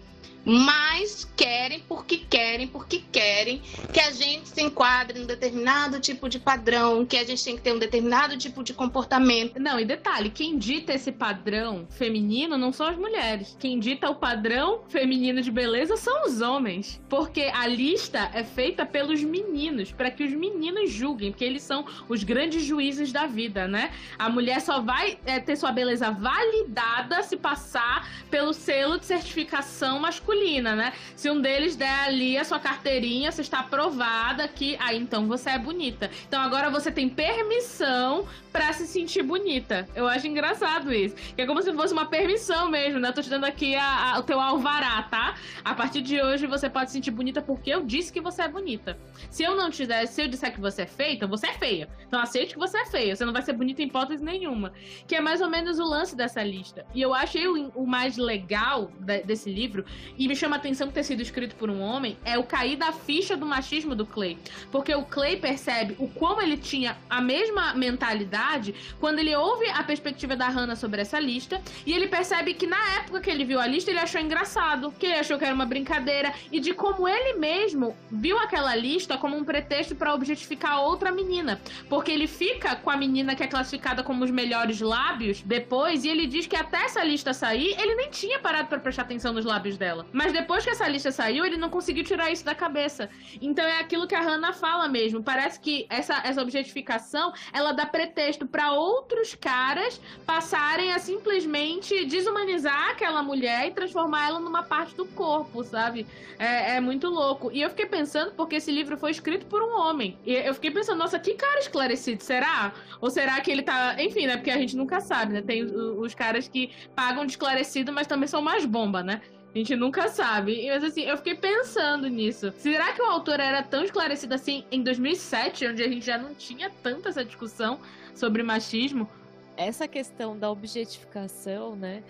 Mas querem porque querem, porque querem que a gente se enquadre em um determinado tipo de padrão, que a gente tem que ter um determinado tipo de comportamento. Não, e detalhe, quem dita esse padrão feminino não são as mulheres. Quem dita o padrão feminino de beleza são os homens. Porque a lista é feita pelos meninos, para que os meninos julguem, porque eles são os grandes juízes da vida, né? A mulher só vai é, ter sua beleza validada se passar pelo selo de certificação masculina, né? Se um deles der ali a sua carteirinha, você está aprovada que, ah, então você é bonita. Então agora você tem permissão para se sentir bonita. Eu acho engraçado isso. Que é como se fosse uma permissão mesmo, né? Eu tô te dando aqui a, a, o teu alvará, tá? A partir de hoje você pode se sentir bonita porque eu disse que você é bonita. Se eu não te der, se eu disser que você é feita, você é feia. Então aceite que você é feia. Você não vai ser bonita em hipótese nenhuma. Que é mais ou menos o lance dessa lista. E eu achei o, o mais legal de, desse livro, e me chama a atenção ter sido escrito por um homem, é o cair da ficha do machismo do Clay. Porque o Clay percebe o como ele tinha a mesma mentalidade quando ele ouve a perspectiva da Hannah sobre essa lista, e ele percebe que na época que ele viu a lista, ele achou engraçado, que ele achou que era uma brincadeira, e de como ele mesmo viu aquela lista como um pretexto para objetificar outra menina. Porque ele fica com a menina que é classificada como os melhores lábios depois, e ele diz que até essa lista sair, ele nem tinha parado para prestar atenção nos lábios dela. Mas depois que essa lista saiu, ele não conseguiu tirar isso da cabeça. Então é aquilo que a Hannah fala mesmo. Parece que essa, essa objetificação ela dá pretexto para outros caras passarem a simplesmente desumanizar aquela mulher e transformar ela numa parte do corpo, sabe? É, é muito louco. E eu fiquei pensando, porque esse livro foi escrito por um homem. E eu fiquei pensando, nossa, que cara esclarecido, será? Ou será que ele tá. Enfim, né? Porque a gente nunca sabe, né? Tem os caras que pagam de esclarecido, mas também são mais bomba, né? A gente nunca sabe. Mas assim, eu fiquei pensando nisso. Será que o autor era tão esclarecido assim em 2007, onde a gente já não tinha tanta essa discussão sobre machismo? Essa questão da objetificação, né?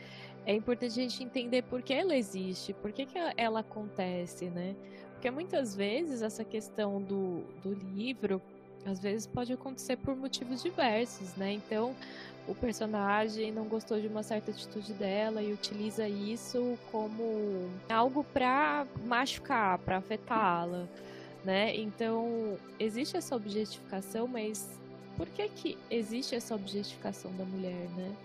É importante a gente entender por que ela existe, por que, que ela acontece, né? Porque muitas vezes essa questão do, do livro, às vezes pode acontecer por motivos diversos, né? Então, o personagem não gostou de uma certa atitude dela e utiliza isso como algo para machucar, para afetá-la, né? Então, existe essa objetificação, mas por que que existe essa objetificação da mulher, né?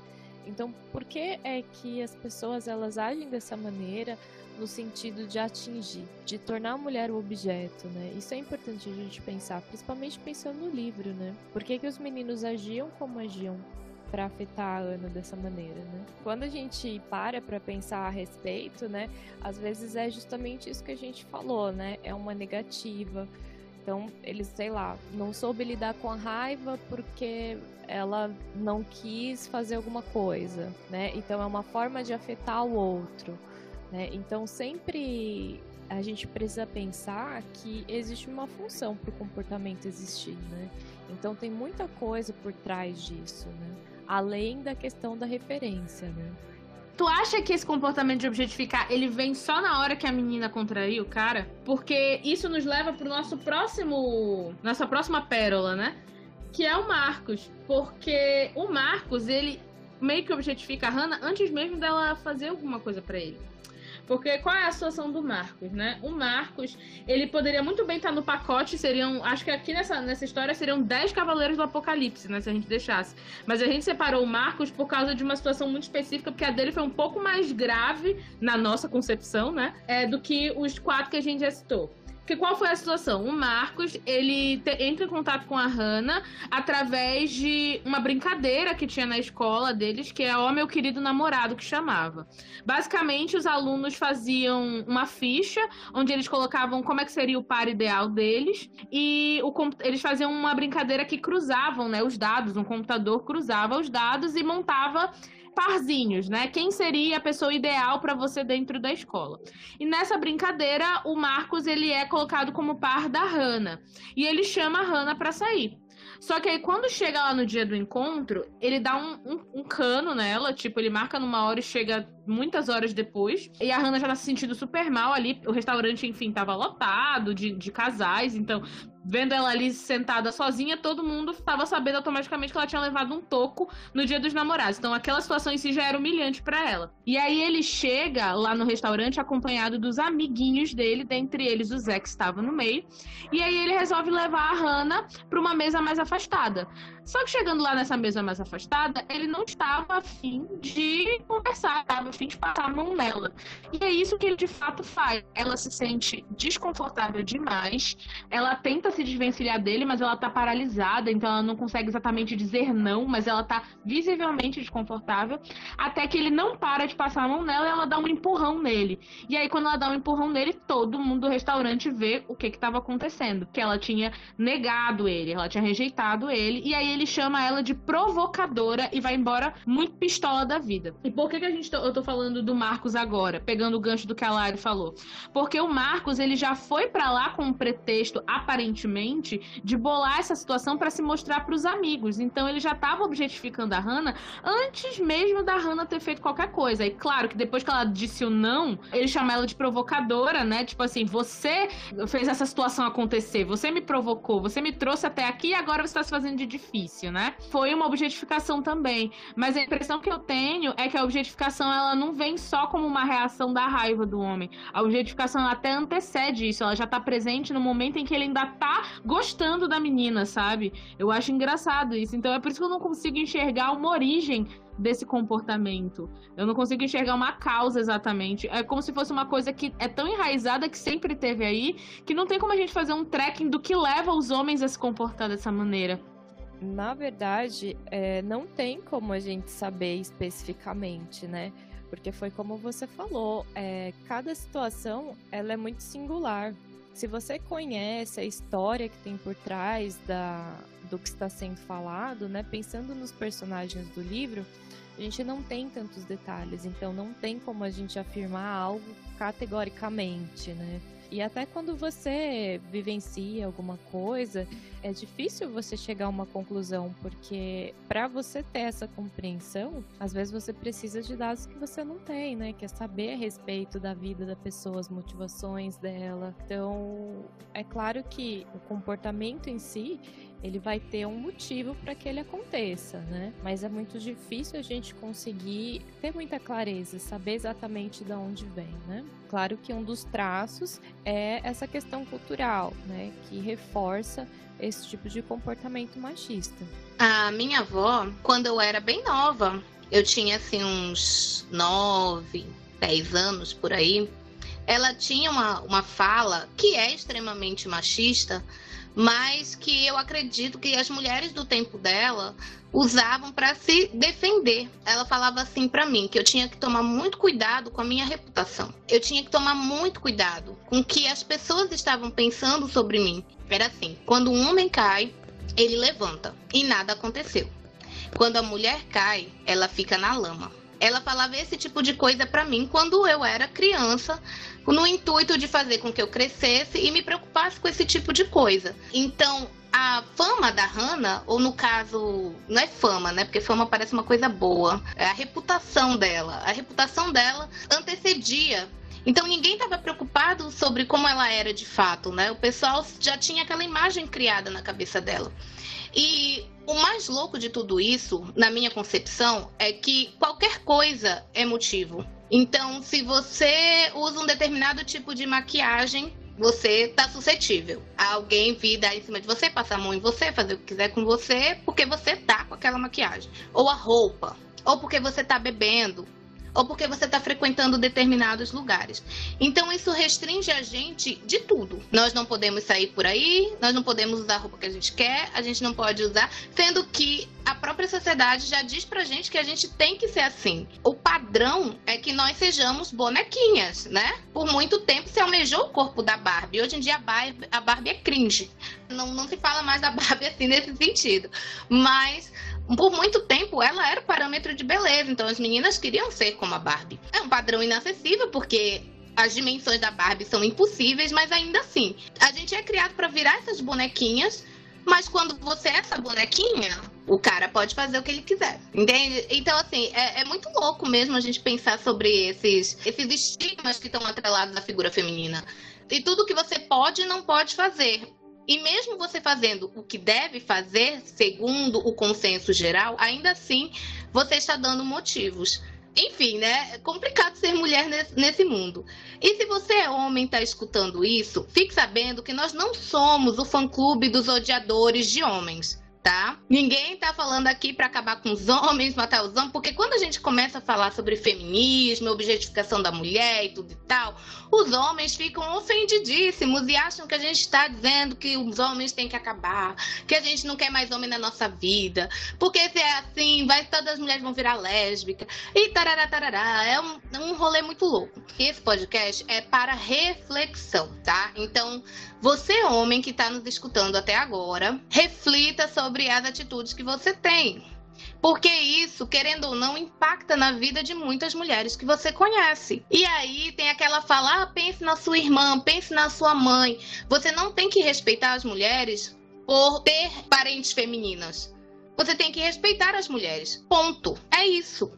Então, por que é que as pessoas elas agem dessa maneira no sentido de atingir, de tornar a mulher o objeto, né? Isso é importante a gente pensar, principalmente pensando no livro, né? Por que que os meninos agiam como agiam? Para afetar a Ana dessa maneira, né? Quando a gente para para pensar a respeito, né, às vezes é justamente isso que a gente falou, né? É uma negativa. Então, ele, sei lá, não soube lidar com a raiva porque ela não quis fazer alguma coisa, né? Então é uma forma de afetar o outro, né? Então sempre a gente precisa pensar que existe uma função para o comportamento existir, né? Então tem muita coisa por trás disso, né? Além da questão da referência, né? Tu acha que esse comportamento de objetificar ele vem só na hora que a menina contraiu o cara? Porque isso nos leva pro nosso próximo. Nossa próxima pérola, né? Que é o Marcos. Porque o Marcos, ele meio que objetifica a Hannah antes mesmo dela fazer alguma coisa para ele. Porque qual é a situação do Marcos, né? O Marcos, ele poderia muito bem estar no pacote, seriam, acho que aqui nessa, nessa história seriam 10 cavaleiros do apocalipse, né, se a gente deixasse. Mas a gente separou o Marcos por causa de uma situação muito específica, porque a dele foi um pouco mais grave na nossa concepção, né, é, do que os quatro que a gente já citou. Que qual foi a situação? O Marcos, ele te, entra em contato com a Hannah através de uma brincadeira que tinha na escola deles, que é Ó Meu Querido Namorado, que chamava. Basicamente, os alunos faziam uma ficha, onde eles colocavam como é que seria o par ideal deles, e o, eles faziam uma brincadeira que cruzavam né, os dados, um computador cruzava os dados e montava parzinhos, né? Quem seria a pessoa ideal para você dentro da escola? E nessa brincadeira, o Marcos ele é colocado como par da Hannah e ele chama a Hannah para sair. Só que aí quando chega lá no dia do encontro, ele dá um, um, um cano nela, tipo, ele marca numa hora e chega muitas horas depois. E a Hannah já tá se sentindo super mal ali. O restaurante, enfim, tava lotado de, de casais, então vendo ela ali sentada sozinha, todo mundo estava sabendo automaticamente que ela tinha levado um toco no dia dos namorados. Então aquela situação em si já era humilhante para ela. E aí ele chega lá no restaurante acompanhado dos amiguinhos dele, dentre eles o Zé que estava no meio. E aí ele resolve levar a Hannah para uma mesa mais afastada. Só que chegando lá nessa mesa mais afastada, ele não estava afim de conversar, estava afim de passar a mão nela. E é isso que ele de fato faz. Ela se sente desconfortável demais, ela tenta se desvencilhar dele, mas ela tá paralisada, então ela não consegue exatamente dizer não, mas ela tá visivelmente desconfortável, até que ele não para de passar a mão nela e ela dá um empurrão nele. E aí, quando ela dá um empurrão nele, todo mundo do restaurante vê o que estava acontecendo, que ela tinha negado ele, ela tinha rejeitado ele, e aí ele chama ela de provocadora e vai embora muito pistola da vida. E por que, que a gente eu tô falando do Marcos agora, pegando o gancho do que a Lari falou? Porque o Marcos, ele já foi para lá com um pretexto, aparentemente, de bolar essa situação para se mostrar para os amigos. Então ele já tava objetificando a Hannah antes mesmo da Hannah ter feito qualquer coisa. E claro que depois que ela disse o não, ele chama ela de provocadora, né? Tipo assim, você fez essa situação acontecer, você me provocou, você me trouxe até aqui e agora você tá se fazendo de difícil início, né? Foi uma objetificação também. Mas a impressão que eu tenho é que a objetificação ela não vem só como uma reação da raiva do homem. A objetificação até antecede isso. Ela já tá presente no momento em que ele ainda tá gostando da menina, sabe? Eu acho engraçado isso. Então é por isso que eu não consigo enxergar uma origem desse comportamento. Eu não consigo enxergar uma causa exatamente. É como se fosse uma coisa que é tão enraizada que sempre teve aí, que não tem como a gente fazer um tracking do que leva os homens a se comportar dessa maneira na verdade, é, não tem como a gente saber especificamente, né? Porque foi como você falou, é, cada situação ela é muito singular. Se você conhece a história que tem por trás da, do que está sendo falado, né? Pensando nos personagens do livro, a gente não tem tantos detalhes, então não tem como a gente afirmar algo categoricamente, né? E até quando você vivencia alguma coisa, é difícil você chegar a uma conclusão, porque para você ter essa compreensão, às vezes você precisa de dados que você não tem, né? Que é saber a respeito da vida da pessoa, as motivações dela. Então, é claro que o comportamento em si, ele vai ter um motivo para que ele aconteça, né? Mas é muito difícil a gente conseguir ter muita clareza, saber exatamente de onde vem, né? Claro que um dos traços é essa questão cultural, né? Que reforça esse tipo de comportamento machista. A minha avó, quando eu era bem nova, eu tinha assim uns 9, 10 anos por aí, ela tinha uma, uma fala que é extremamente machista, mas que eu acredito que as mulheres do tempo dela usavam para se defender. Ela falava assim para mim que eu tinha que tomar muito cuidado com a minha reputação. Eu tinha que tomar muito cuidado com o que as pessoas estavam pensando sobre mim. Era assim: quando um homem cai, ele levanta e nada aconteceu. Quando a mulher cai, ela fica na lama. Ela falava esse tipo de coisa para mim quando eu era criança, no intuito de fazer com que eu crescesse e me preocupasse com esse tipo de coisa. Então, a fama da Hannah, ou no caso, não é fama, né? Porque fama parece uma coisa boa. É a reputação dela. A reputação dela antecedia então ninguém estava preocupado sobre como ela era de fato, né? O pessoal já tinha aquela imagem criada na cabeça dela. E o mais louco de tudo isso, na minha concepção, é que qualquer coisa é motivo. Então, se você usa um determinado tipo de maquiagem, você está suscetível. A alguém vir dar em cima de você, passar a mão em você, fazer o que quiser com você, porque você tá com aquela maquiagem. Ou a roupa, ou porque você está bebendo, ou porque você está frequentando determinados lugares. Então isso restringe a gente de tudo. Nós não podemos sair por aí, nós não podemos usar a roupa que a gente quer, a gente não pode usar, sendo que a própria sociedade já diz pra gente que a gente tem que ser assim. O padrão é que nós sejamos bonequinhas, né? Por muito tempo se almejou o corpo da Barbie. Hoje em dia a Barbie, a Barbie é cringe. Não, não se fala mais da Barbie assim nesse sentido. Mas por muito tempo ela era o parâmetro de beleza, então as meninas queriam ser como a Barbie. É um padrão inacessível porque as dimensões da Barbie são impossíveis, mas ainda assim, a gente é criado para virar essas bonequinhas Mas quando você é essa bonequinha, o cara pode fazer o que ele quiser. Entende? Então, assim, é, é muito louco mesmo a gente pensar sobre esses, esses estigmas que estão atrelados à figura feminina. E tudo que você pode e não pode fazer. E mesmo você fazendo o que deve fazer, segundo o consenso geral, ainda assim você está dando motivos. Enfim, né? É complicado ser mulher nesse, mundo. E se você é homem e está escutando isso, fique sabendo que nós não somos o fã-clube dos odiadores de homens tá? Ninguém tá falando aqui para acabar com os homens, matar os homens, porque quando a gente começa a falar sobre feminismo, objetificação da mulher e tudo e tal, os homens ficam ofendidíssimos e acham que a gente está dizendo que os homens têm que acabar, que a gente não quer mais homem na nossa vida, porque se é assim, vai todas as mulheres vão virar lésbica e tarará, tarará. É um, um rolê muito louco. Esse podcast é para reflexão, tá? Então, você, homem que está nos escutando até agora, reflita sobre as atitudes que você tem. Porque isso, querendo ou não, impacta na vida de muitas mulheres que você conhece. E aí tem aquela fala: ah, pense na sua irmã, pense na sua mãe. Você não tem que respeitar as mulheres por ter parentes femininas. Você tem que respeitar as mulheres. Ponto. É isso.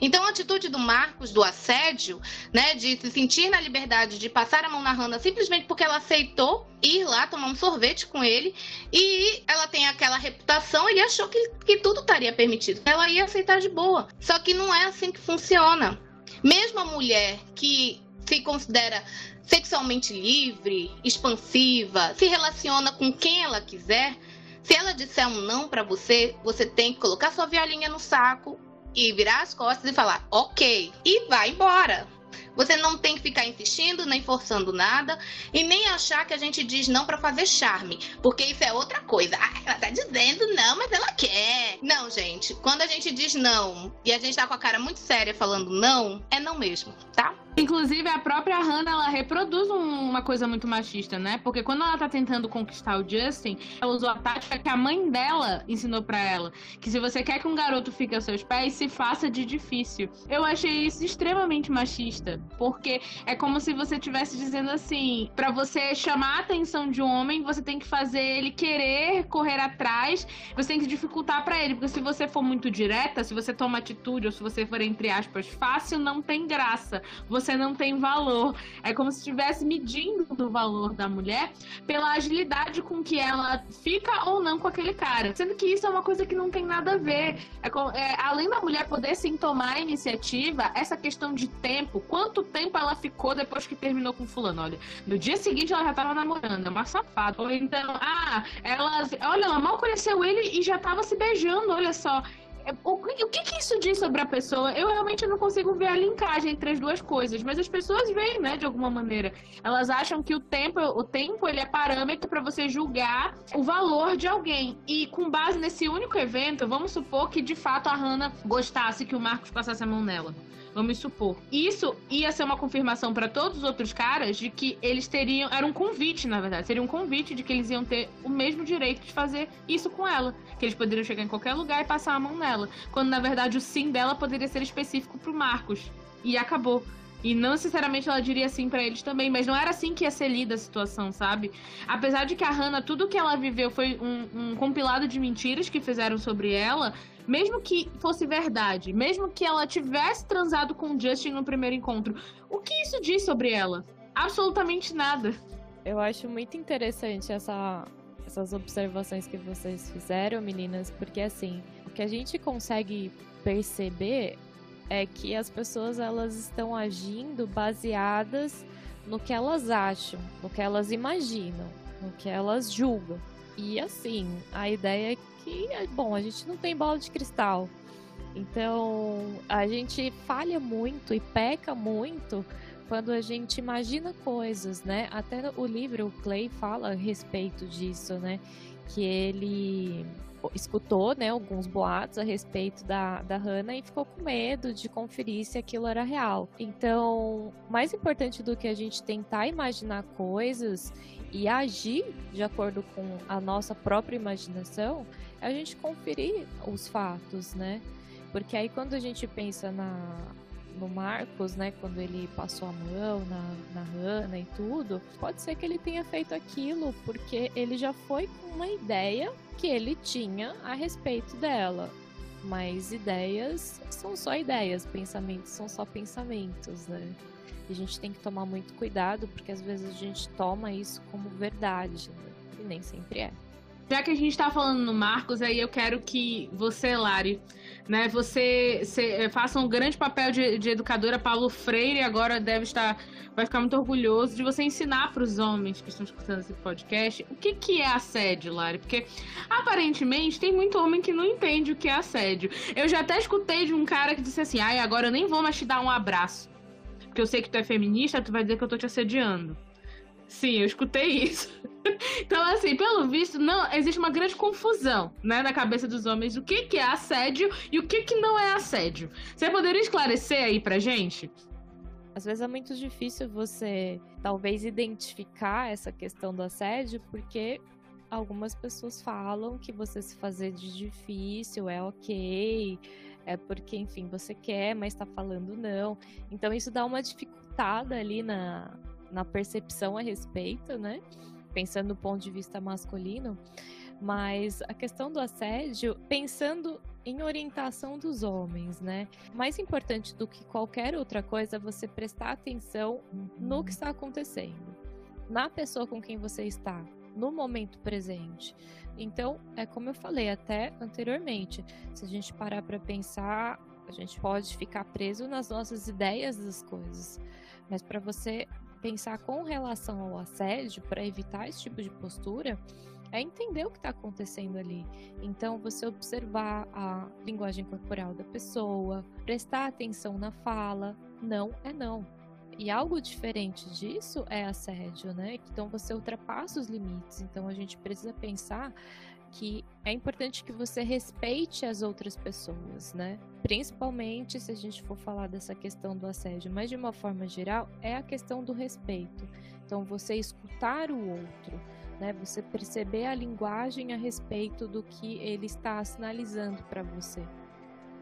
Então, a atitude do Marcos, do assédio, né, de se sentir na liberdade de passar a mão na Hannah simplesmente porque ela aceitou ir lá tomar um sorvete com ele e ela tem aquela reputação, ele achou que, que tudo estaria permitido, ela ia aceitar de boa. Só que não é assim que funciona. Mesmo a mulher que se considera sexualmente livre, expansiva, se relaciona com quem ela quiser, se ela disser um não para você, você tem que colocar sua violinha no saco e virar as costas e falar, ok, e vai embora. Você não tem que ficar insistindo, nem forçando nada, e nem achar que a gente diz não para fazer charme, porque isso é outra coisa. Ah, ela tá dizendo não, mas ela quer. Não, gente, quando a gente diz não e a gente tá com a cara muito séria falando não, é não mesmo, tá? Inclusive, a própria Hannah, ela reproduz um, uma coisa muito machista, né? Porque quando ela tá tentando conquistar o Justin, ela usou a tática que a mãe dela ensinou para ela. Que se você quer que um garoto fique aos seus pés, se faça de difícil. Eu achei isso extremamente machista. Porque é como se você estivesse dizendo assim, para você chamar a atenção de um homem, você tem que fazer ele querer correr atrás, você tem que dificultar para ele. Porque se você for muito direta, se você toma atitude, ou se você for, entre aspas, fácil, não tem graça. Você não tem valor. É como se estivesse medindo o valor da mulher pela agilidade com que ela fica ou não com aquele cara. Sendo que isso é uma coisa que não tem nada a ver. É, é, além da mulher poder sim tomar a iniciativa, essa questão de tempo, quanto tempo ela ficou depois que terminou com fulano? Olha, no dia seguinte ela já tava namorando, é uma safada. Ou então, ah, ela, olha, ela mal conheceu ele e já tava se beijando, olha só. É, o, o que, que isso diz sobre a pessoa? Eu realmente não consigo ver a linkagem entre as duas coisas, mas as pessoas veem, né, de alguma maneira. Elas acham que o tempo, o tempo ele é parâmetro para você julgar o valor de alguém. E com base nesse único evento, vamos supor que de fato a Hannah gostasse que o Marcos passasse a mão nela. Vamos supor. Isso ia ser uma confirmação para todos os outros caras de que eles teriam. Era um convite, na verdade. Seria um convite de que eles iam ter o mesmo direito de fazer isso com ela. Que eles poderiam chegar em qualquer lugar e passar a mão nela. Quando na verdade o sim dela poderia ser específico pro Marcos. E acabou. E não necessariamente ela diria sim para eles também, mas não era assim que ia ser lida a situação, sabe? Apesar de que a Hannah, tudo que ela viveu foi um, um compilado de mentiras que fizeram sobre ela, mesmo que fosse verdade, mesmo que ela tivesse transado com o Justin no primeiro encontro, o que isso diz sobre ela? Absolutamente nada. Eu acho muito interessante essa, essas observações que vocês fizeram, meninas, porque assim, o que a gente consegue perceber é que as pessoas elas estão agindo baseadas no que elas acham, no que elas imaginam, no que elas julgam. E assim, a ideia é que, bom, a gente não tem bola de cristal. Então, a gente falha muito e peca muito quando a gente imagina coisas, né? Até o livro o Clay fala a respeito disso, né? Que ele escutou, né, alguns boatos a respeito da, da Hannah e ficou com medo de conferir se aquilo era real. Então, mais importante do que a gente tentar imaginar coisas e agir de acordo com a nossa própria imaginação, é a gente conferir os fatos, né? Porque aí quando a gente pensa na, no Marcos, né, quando ele passou a mão na, na Hannah e tudo, pode ser que ele tenha feito aquilo porque ele já foi com uma ideia que ele tinha a respeito dela. Mas ideias são só ideias, pensamentos são só pensamentos, né? E a gente tem que tomar muito cuidado porque às vezes a gente toma isso como verdade, né? e nem sempre é. Já que a gente está falando no Marcos, aí eu quero que você, Lari, né, você, você eh, faça um grande papel de, de, educadora. Paulo Freire agora deve estar, vai ficar muito orgulhoso de você ensinar para os homens que estão escutando esse podcast o que, que é assédio, Lari. Porque aparentemente tem muito homem que não entende o que é assédio. Eu já até escutei de um cara que disse assim: ai, agora eu nem vou mais te dar um abraço. Porque eu sei que tu é feminista, tu vai dizer que eu tô te assediando. Sim, eu escutei isso. <laughs> então, assim, pelo visto, não existe uma grande confusão, né, na cabeça dos homens o que, que é assédio e o que, que não é assédio. Você poderia esclarecer aí pra gente? Às vezes é muito difícil você, talvez, identificar essa questão do assédio, porque algumas pessoas falam que você se fazer de difícil é ok, é porque, enfim, você quer, mas tá falando não. Então, isso dá uma dificultada ali na, na percepção a respeito, né? Pensando do ponto de vista masculino, mas a questão do assédio, pensando em orientação dos homens, né? Mais importante do que qualquer outra coisa é você prestar atenção no que está acontecendo, na pessoa com quem você está, no momento presente. Então, é como eu falei até anteriormente, se a gente parar para pensar, a gente pode ficar preso nas nossas ideias das coisas. Mas para você pensar com relação ao assédio para evitar esse tipo de postura é entender o que está acontecendo ali. Então, você observar a linguagem corporal da pessoa, prestar atenção na fala. Não é não. E algo diferente disso é assédio, né? Então, você ultrapassa os limites. Então, a gente precisa pensar que é importante que você respeite as outras pessoas, né? Principalmente se a gente for falar dessa questão do assédio, mas de uma forma geral, é a questão do respeito. Então, você escutar o outro, né? Você perceber a linguagem a respeito do que ele está sinalizando para você.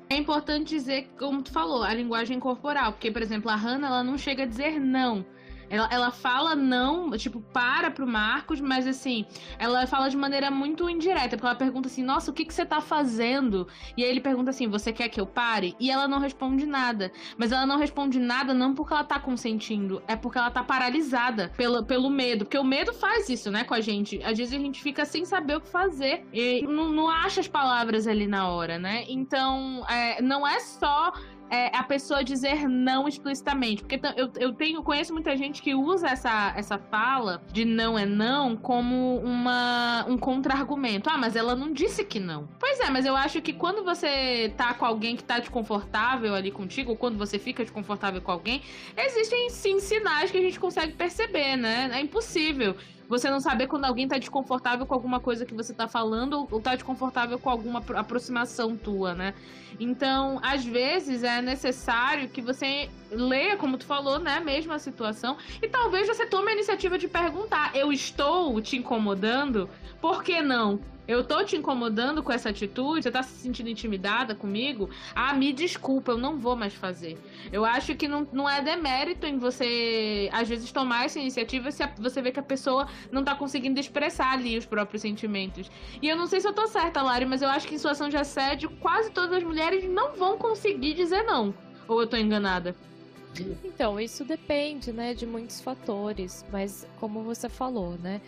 É importante dizer, como tu falou, a linguagem corporal, porque, por exemplo, a Hannah, ela não chega a dizer não ela, ela fala não, tipo, para pro Marcos, mas assim, ela fala de maneira muito indireta, porque ela pergunta assim, nossa, o que, que você tá fazendo? E aí ele pergunta assim, você quer que eu pare? E ela não responde nada. Mas ela não responde nada não porque ela tá consentindo, é porque ela tá paralisada pelo, pelo medo. Porque o medo faz isso, né, com a gente. Às vezes a gente fica sem saber o que fazer e não, não acha as palavras ali na hora, né? Então, é, não é só é, a pessoa dizer não explicitamente. Porque eu, eu tenho, conheço muita gente que usa essa, essa fala de não é não como uma, um contra-argumento. Ah, mas ela não disse que não. Pois é, mas eu acho que quando você tá com alguém que tá desconfortável ali contigo, ou quando você fica desconfortável com alguém, existem sim sinais que a gente consegue perceber, né? É impossível você não saber quando alguém tá desconfortável com alguma coisa que você tá falando ou tá desconfortável com alguma aproximação tua, né? Então, às vezes é necessário que você leia, como tu falou, né, mesmo a situação e talvez você tome a iniciativa de perguntar: "Eu estou te incomodando? Por que não?" Eu tô te incomodando com essa atitude? Você tá se sentindo intimidada comigo? Ah, me desculpa, eu não vou mais fazer. Eu acho que não, não é demérito em você, às vezes, tomar essa iniciativa se você vê que a pessoa não tá conseguindo expressar ali os próprios sentimentos. E eu não sei se eu tô certa, Lari, mas eu acho que em situação de assédio, quase todas as mulheres não vão conseguir dizer não. Ou eu tô enganada? Então, isso depende, né, de muitos fatores, mas como você falou, né,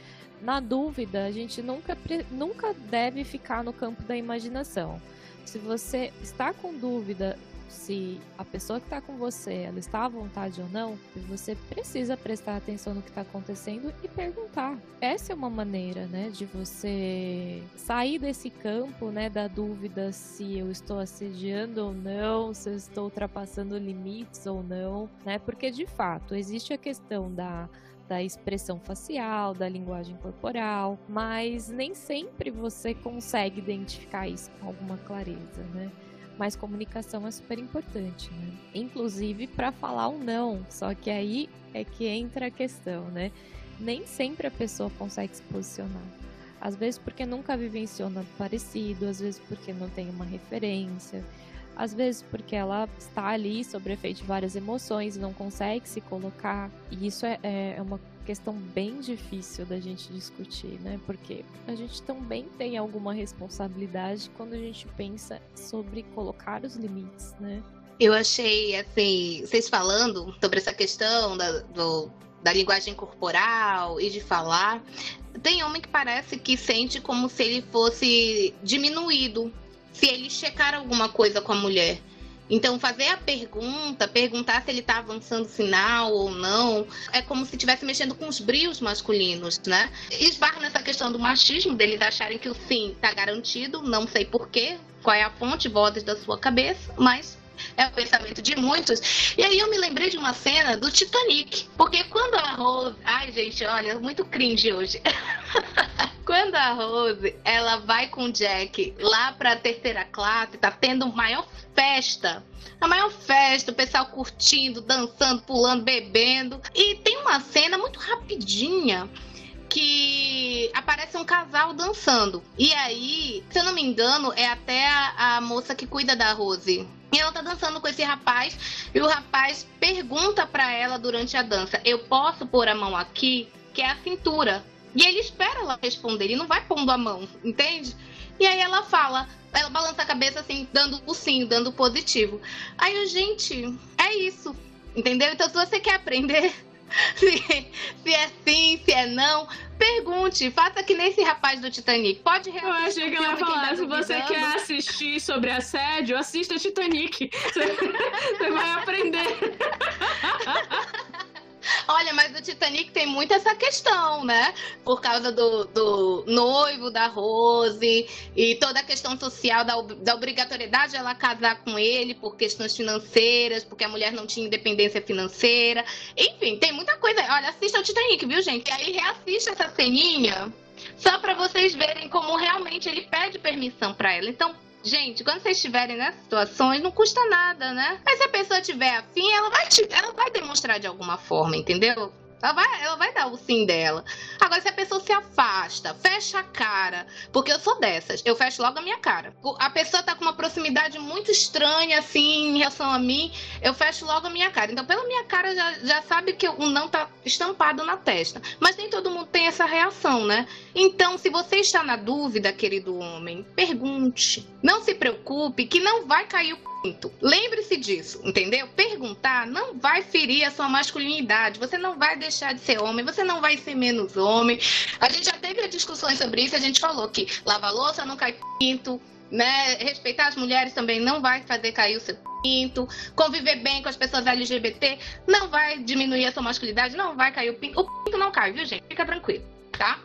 na dúvida, a gente nunca, nunca deve ficar no campo da imaginação. Se você está com dúvida se a pessoa que está com você ela está à vontade ou não, você precisa prestar atenção no que está acontecendo e perguntar. Essa é uma maneira, né, de você sair desse campo, né, da dúvida se eu estou assediando ou não, se eu estou ultrapassando limites ou não, né? Porque de fato existe a questão da da expressão facial, da linguagem corporal, mas nem sempre você consegue identificar isso com alguma clareza, né? Mas comunicação é super importante, né? Inclusive para falar um não. Só que aí é que entra a questão, né? Nem sempre a pessoa consegue se posicionar. Às vezes porque nunca vivenciou nada parecido, às vezes porque não tem uma referência, às vezes porque ela está ali sob efeito de várias emoções e não consegue se colocar. E isso é, é, é uma questão bem difícil da gente discutir, né? Porque a gente também tem alguma responsabilidade quando a gente pensa sobre colocar os limites, né? Eu achei, assim, vocês falando sobre essa questão da, do, da linguagem corporal e de falar, tem homem que parece que sente como se ele fosse diminuído se ele checar alguma coisa com a mulher. Então, fazer a pergunta, perguntar se ele está avançando sinal ou não, é como se estivesse mexendo com os brios masculinos, né? Esbarra nessa questão do machismo, deles acharem que o sim está garantido, não sei porquê, qual é a fonte, vozes da sua cabeça, mas é o pensamento de muitos. E aí eu me lembrei de uma cena do Titanic. Porque quando a Rose. Ai, gente, olha, muito cringe hoje. <laughs> quando a Rose ela vai com o Jack lá pra terceira classe, tá tendo maior festa. A maior festa, o pessoal curtindo, dançando, pulando, bebendo. E tem uma cena muito rapidinha que aparece um casal dançando. E aí, se eu não me engano, é até a, a moça que cuida da Rose. E ela tá dançando com esse rapaz e o rapaz pergunta para ela durante a dança: "Eu posso pôr a mão aqui?" Que é a cintura. E ele espera ela responder, ele não vai pondo a mão, entende? E aí ela fala, ela balança a cabeça assim, dando o sim, dando o positivo. Aí eu, gente, é isso, entendeu? Então se você quer aprender <laughs> se, se é sim, se é não, pergunte, faça que nem esse rapaz do Titanic. Pode Eu achei que ela ia falar, tá se você quer assistir sobre assédio, assista Titanic. <laughs> Você vai aprender. <laughs> Olha, mas o Titanic tem muito essa questão, né? Por causa do, do noivo da Rose e toda a questão social da, da obrigatoriedade de ela casar com ele por questões financeiras, porque a mulher não tinha independência financeira. Enfim, tem muita coisa. Olha, assista o Titanic, viu, gente? E aí reassista essa ceninha só para vocês verem como realmente ele pede permissão para ela. Então, Gente, quando vocês estiverem nessas situações, não custa nada, né? Mas se a pessoa tiver afim, ela vai, te, ela vai demonstrar de alguma forma, entendeu? Ela vai, ela vai dar o sim dela. Agora, se a pessoa se afasta, fecha a cara, porque eu sou dessas, eu fecho logo a minha cara. A pessoa tá com uma proximidade muito estranha, assim, em relação a mim, eu fecho logo a minha cara. Então, pela minha cara, já, já sabe que o não tá estampado na testa. Mas nem todo mundo tem essa reação, né? Então, se você está na dúvida, querido homem, pergunte. Não se preocupe que não vai cair o Lembre-se disso, entendeu? Perguntar não vai ferir a sua masculinidade. Você não vai deixar de ser homem, você não vai ser menos homem. A gente já teve discussões sobre isso, a gente falou que lavar louça não cai pinto, né? Respeitar as mulheres também não vai fazer cair o seu pinto. Conviver bem com as pessoas LGBT não vai diminuir a sua masculinidade, não vai cair o pinto. O pinto não cai, viu, gente? Fica tranquilo, tá?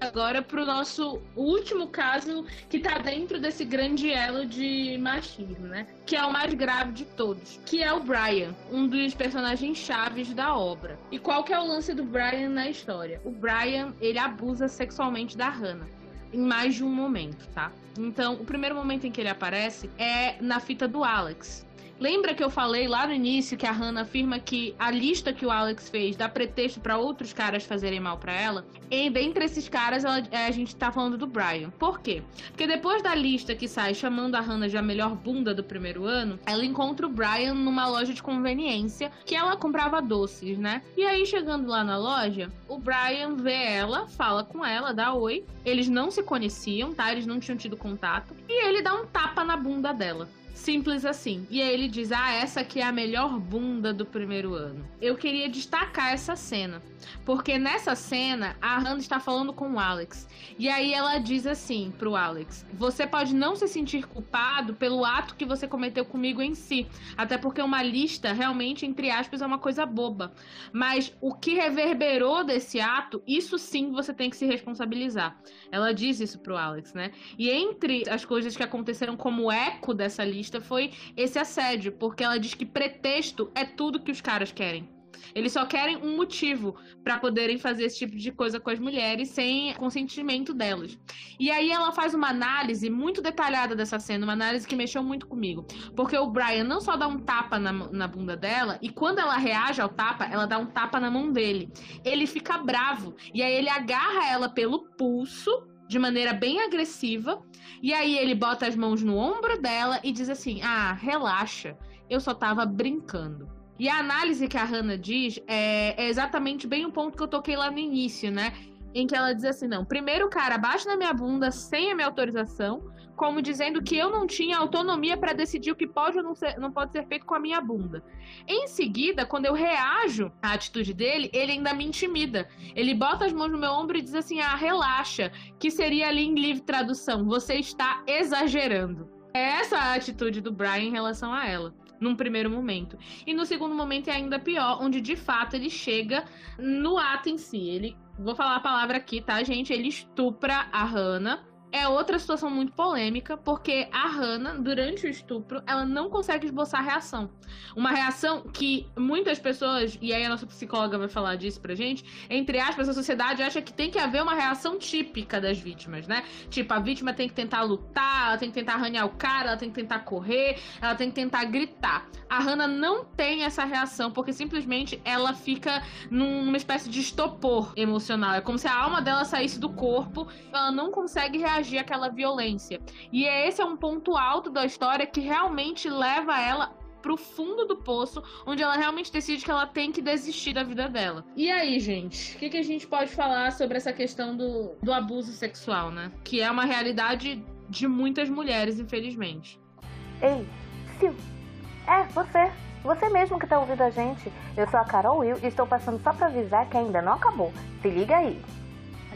Agora pro nosso último caso que tá dentro desse grande elo de machismo, né? Que é o mais grave de todos, que é o Brian, um dos personagens chaves da obra. E qual que é o lance do Brian na história? O Brian, ele abusa sexualmente da Hannah em mais de um momento, tá? Então, o primeiro momento em que ele aparece é na fita do Alex, Lembra que eu falei lá no início que a Hannah afirma que a lista que o Alex fez dá pretexto para outros caras fazerem mal para ela? E dentre esses caras, ela, é, a gente tá falando do Brian. Por quê? Porque depois da lista que sai chamando a Hannah de a melhor bunda do primeiro ano, ela encontra o Brian numa loja de conveniência que ela comprava doces, né? E aí, chegando lá na loja, o Brian vê ela, fala com ela, dá oi. Eles não se conheciam, tá? Eles não tinham tido contato. E ele dá um tapa na bunda dela. Simples assim. E aí ele diz: Ah, essa aqui é a melhor bunda do primeiro ano. Eu queria destacar essa cena. Porque nessa cena, a Hannah está falando com o Alex. E aí ela diz assim pro Alex: Você pode não se sentir culpado pelo ato que você cometeu comigo em si. Até porque uma lista, realmente, entre aspas, é uma coisa boba. Mas o que reverberou desse ato, isso sim você tem que se responsabilizar. Ela diz isso pro Alex, né? E entre as coisas que aconteceram como eco dessa lista foi esse assédio, porque ela diz que pretexto é tudo que os caras querem. Eles só querem um motivo para poderem fazer esse tipo de coisa com as mulheres sem consentimento delas. E aí ela faz uma análise muito detalhada dessa cena, uma análise que mexeu muito comigo. Porque o Brian não só dá um tapa na, na bunda dela, e quando ela reage ao tapa, ela dá um tapa na mão dele. Ele fica bravo. E aí ele agarra ela pelo pulso de maneira bem agressiva. E aí ele bota as mãos no ombro dela e diz assim: Ah, relaxa, eu só tava brincando. E a análise que a Hannah diz é, é exatamente bem o ponto que eu toquei lá no início, né? Em que ela diz assim: não, primeiro o cara bate na minha bunda sem a minha autorização, como dizendo que eu não tinha autonomia para decidir o que pode ou não, ser, não pode ser feito com a minha bunda. Em seguida, quando eu reajo à atitude dele, ele ainda me intimida. Ele bota as mãos no meu ombro e diz assim: ah, relaxa, que seria ali em livre tradução, você está exagerando. É essa a atitude do Brian em relação a ela num primeiro momento. E no segundo momento é ainda pior, onde de fato ele chega no ato em si. Ele, vou falar a palavra aqui, tá, gente? Ele estupra a Hannah é outra situação muito polêmica, porque a Hannah, durante o estupro, ela não consegue esboçar reação. Uma reação que muitas pessoas, e aí a nossa psicóloga vai falar disso pra gente, entre aspas, a sociedade acha que tem que haver uma reação típica das vítimas, né? Tipo, a vítima tem que tentar lutar, ela tem que tentar arranhar o cara, ela tem que tentar correr, ela tem que tentar gritar. A Hannah não tem essa reação, porque simplesmente ela fica numa espécie de estopor emocional. É como se a alma dela saísse do corpo, ela não consegue reagir reagir àquela violência. E esse é um ponto alto da história que realmente leva ela pro fundo do poço, onde ela realmente decide que ela tem que desistir da vida dela. E aí, gente, o que, que, a gente pode falar sobre essa questão do, do abuso sexual, né? Que é uma realidade de muitas mulheres, infelizmente. Ei, Sil, é você. Você mesmo que tá ouvindo a gente. Eu sou a Carol Will e estou passando só pra avisar que ainda não acabou. Se liga aí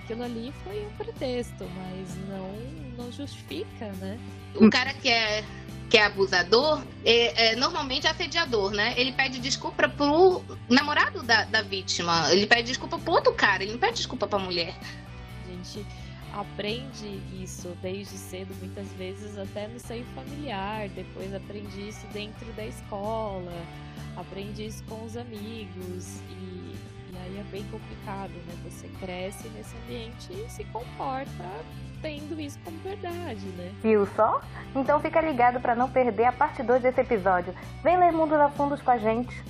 aquilo ali foi um pretexto, mas não, não justifica, né? O cara que é que é abusador, é, é, normalmente é assediador, né? Ele pede desculpa pro namorado da, da vítima. Ele pede desculpa pro outro cara, ele não pede desculpa pra mulher. A gente aprende isso desde cedo, muitas vezes até no seio familiar, depois aprende isso dentro da escola, aprende isso com os amigos e aí é bem complicado, né? Você cresce nesse ambiente e se comporta tendo isso como verdade, né? Viu só? Então fica ligado para não perder a parte 2 desse episódio. Vem ler Mundo da Fundos com a gente.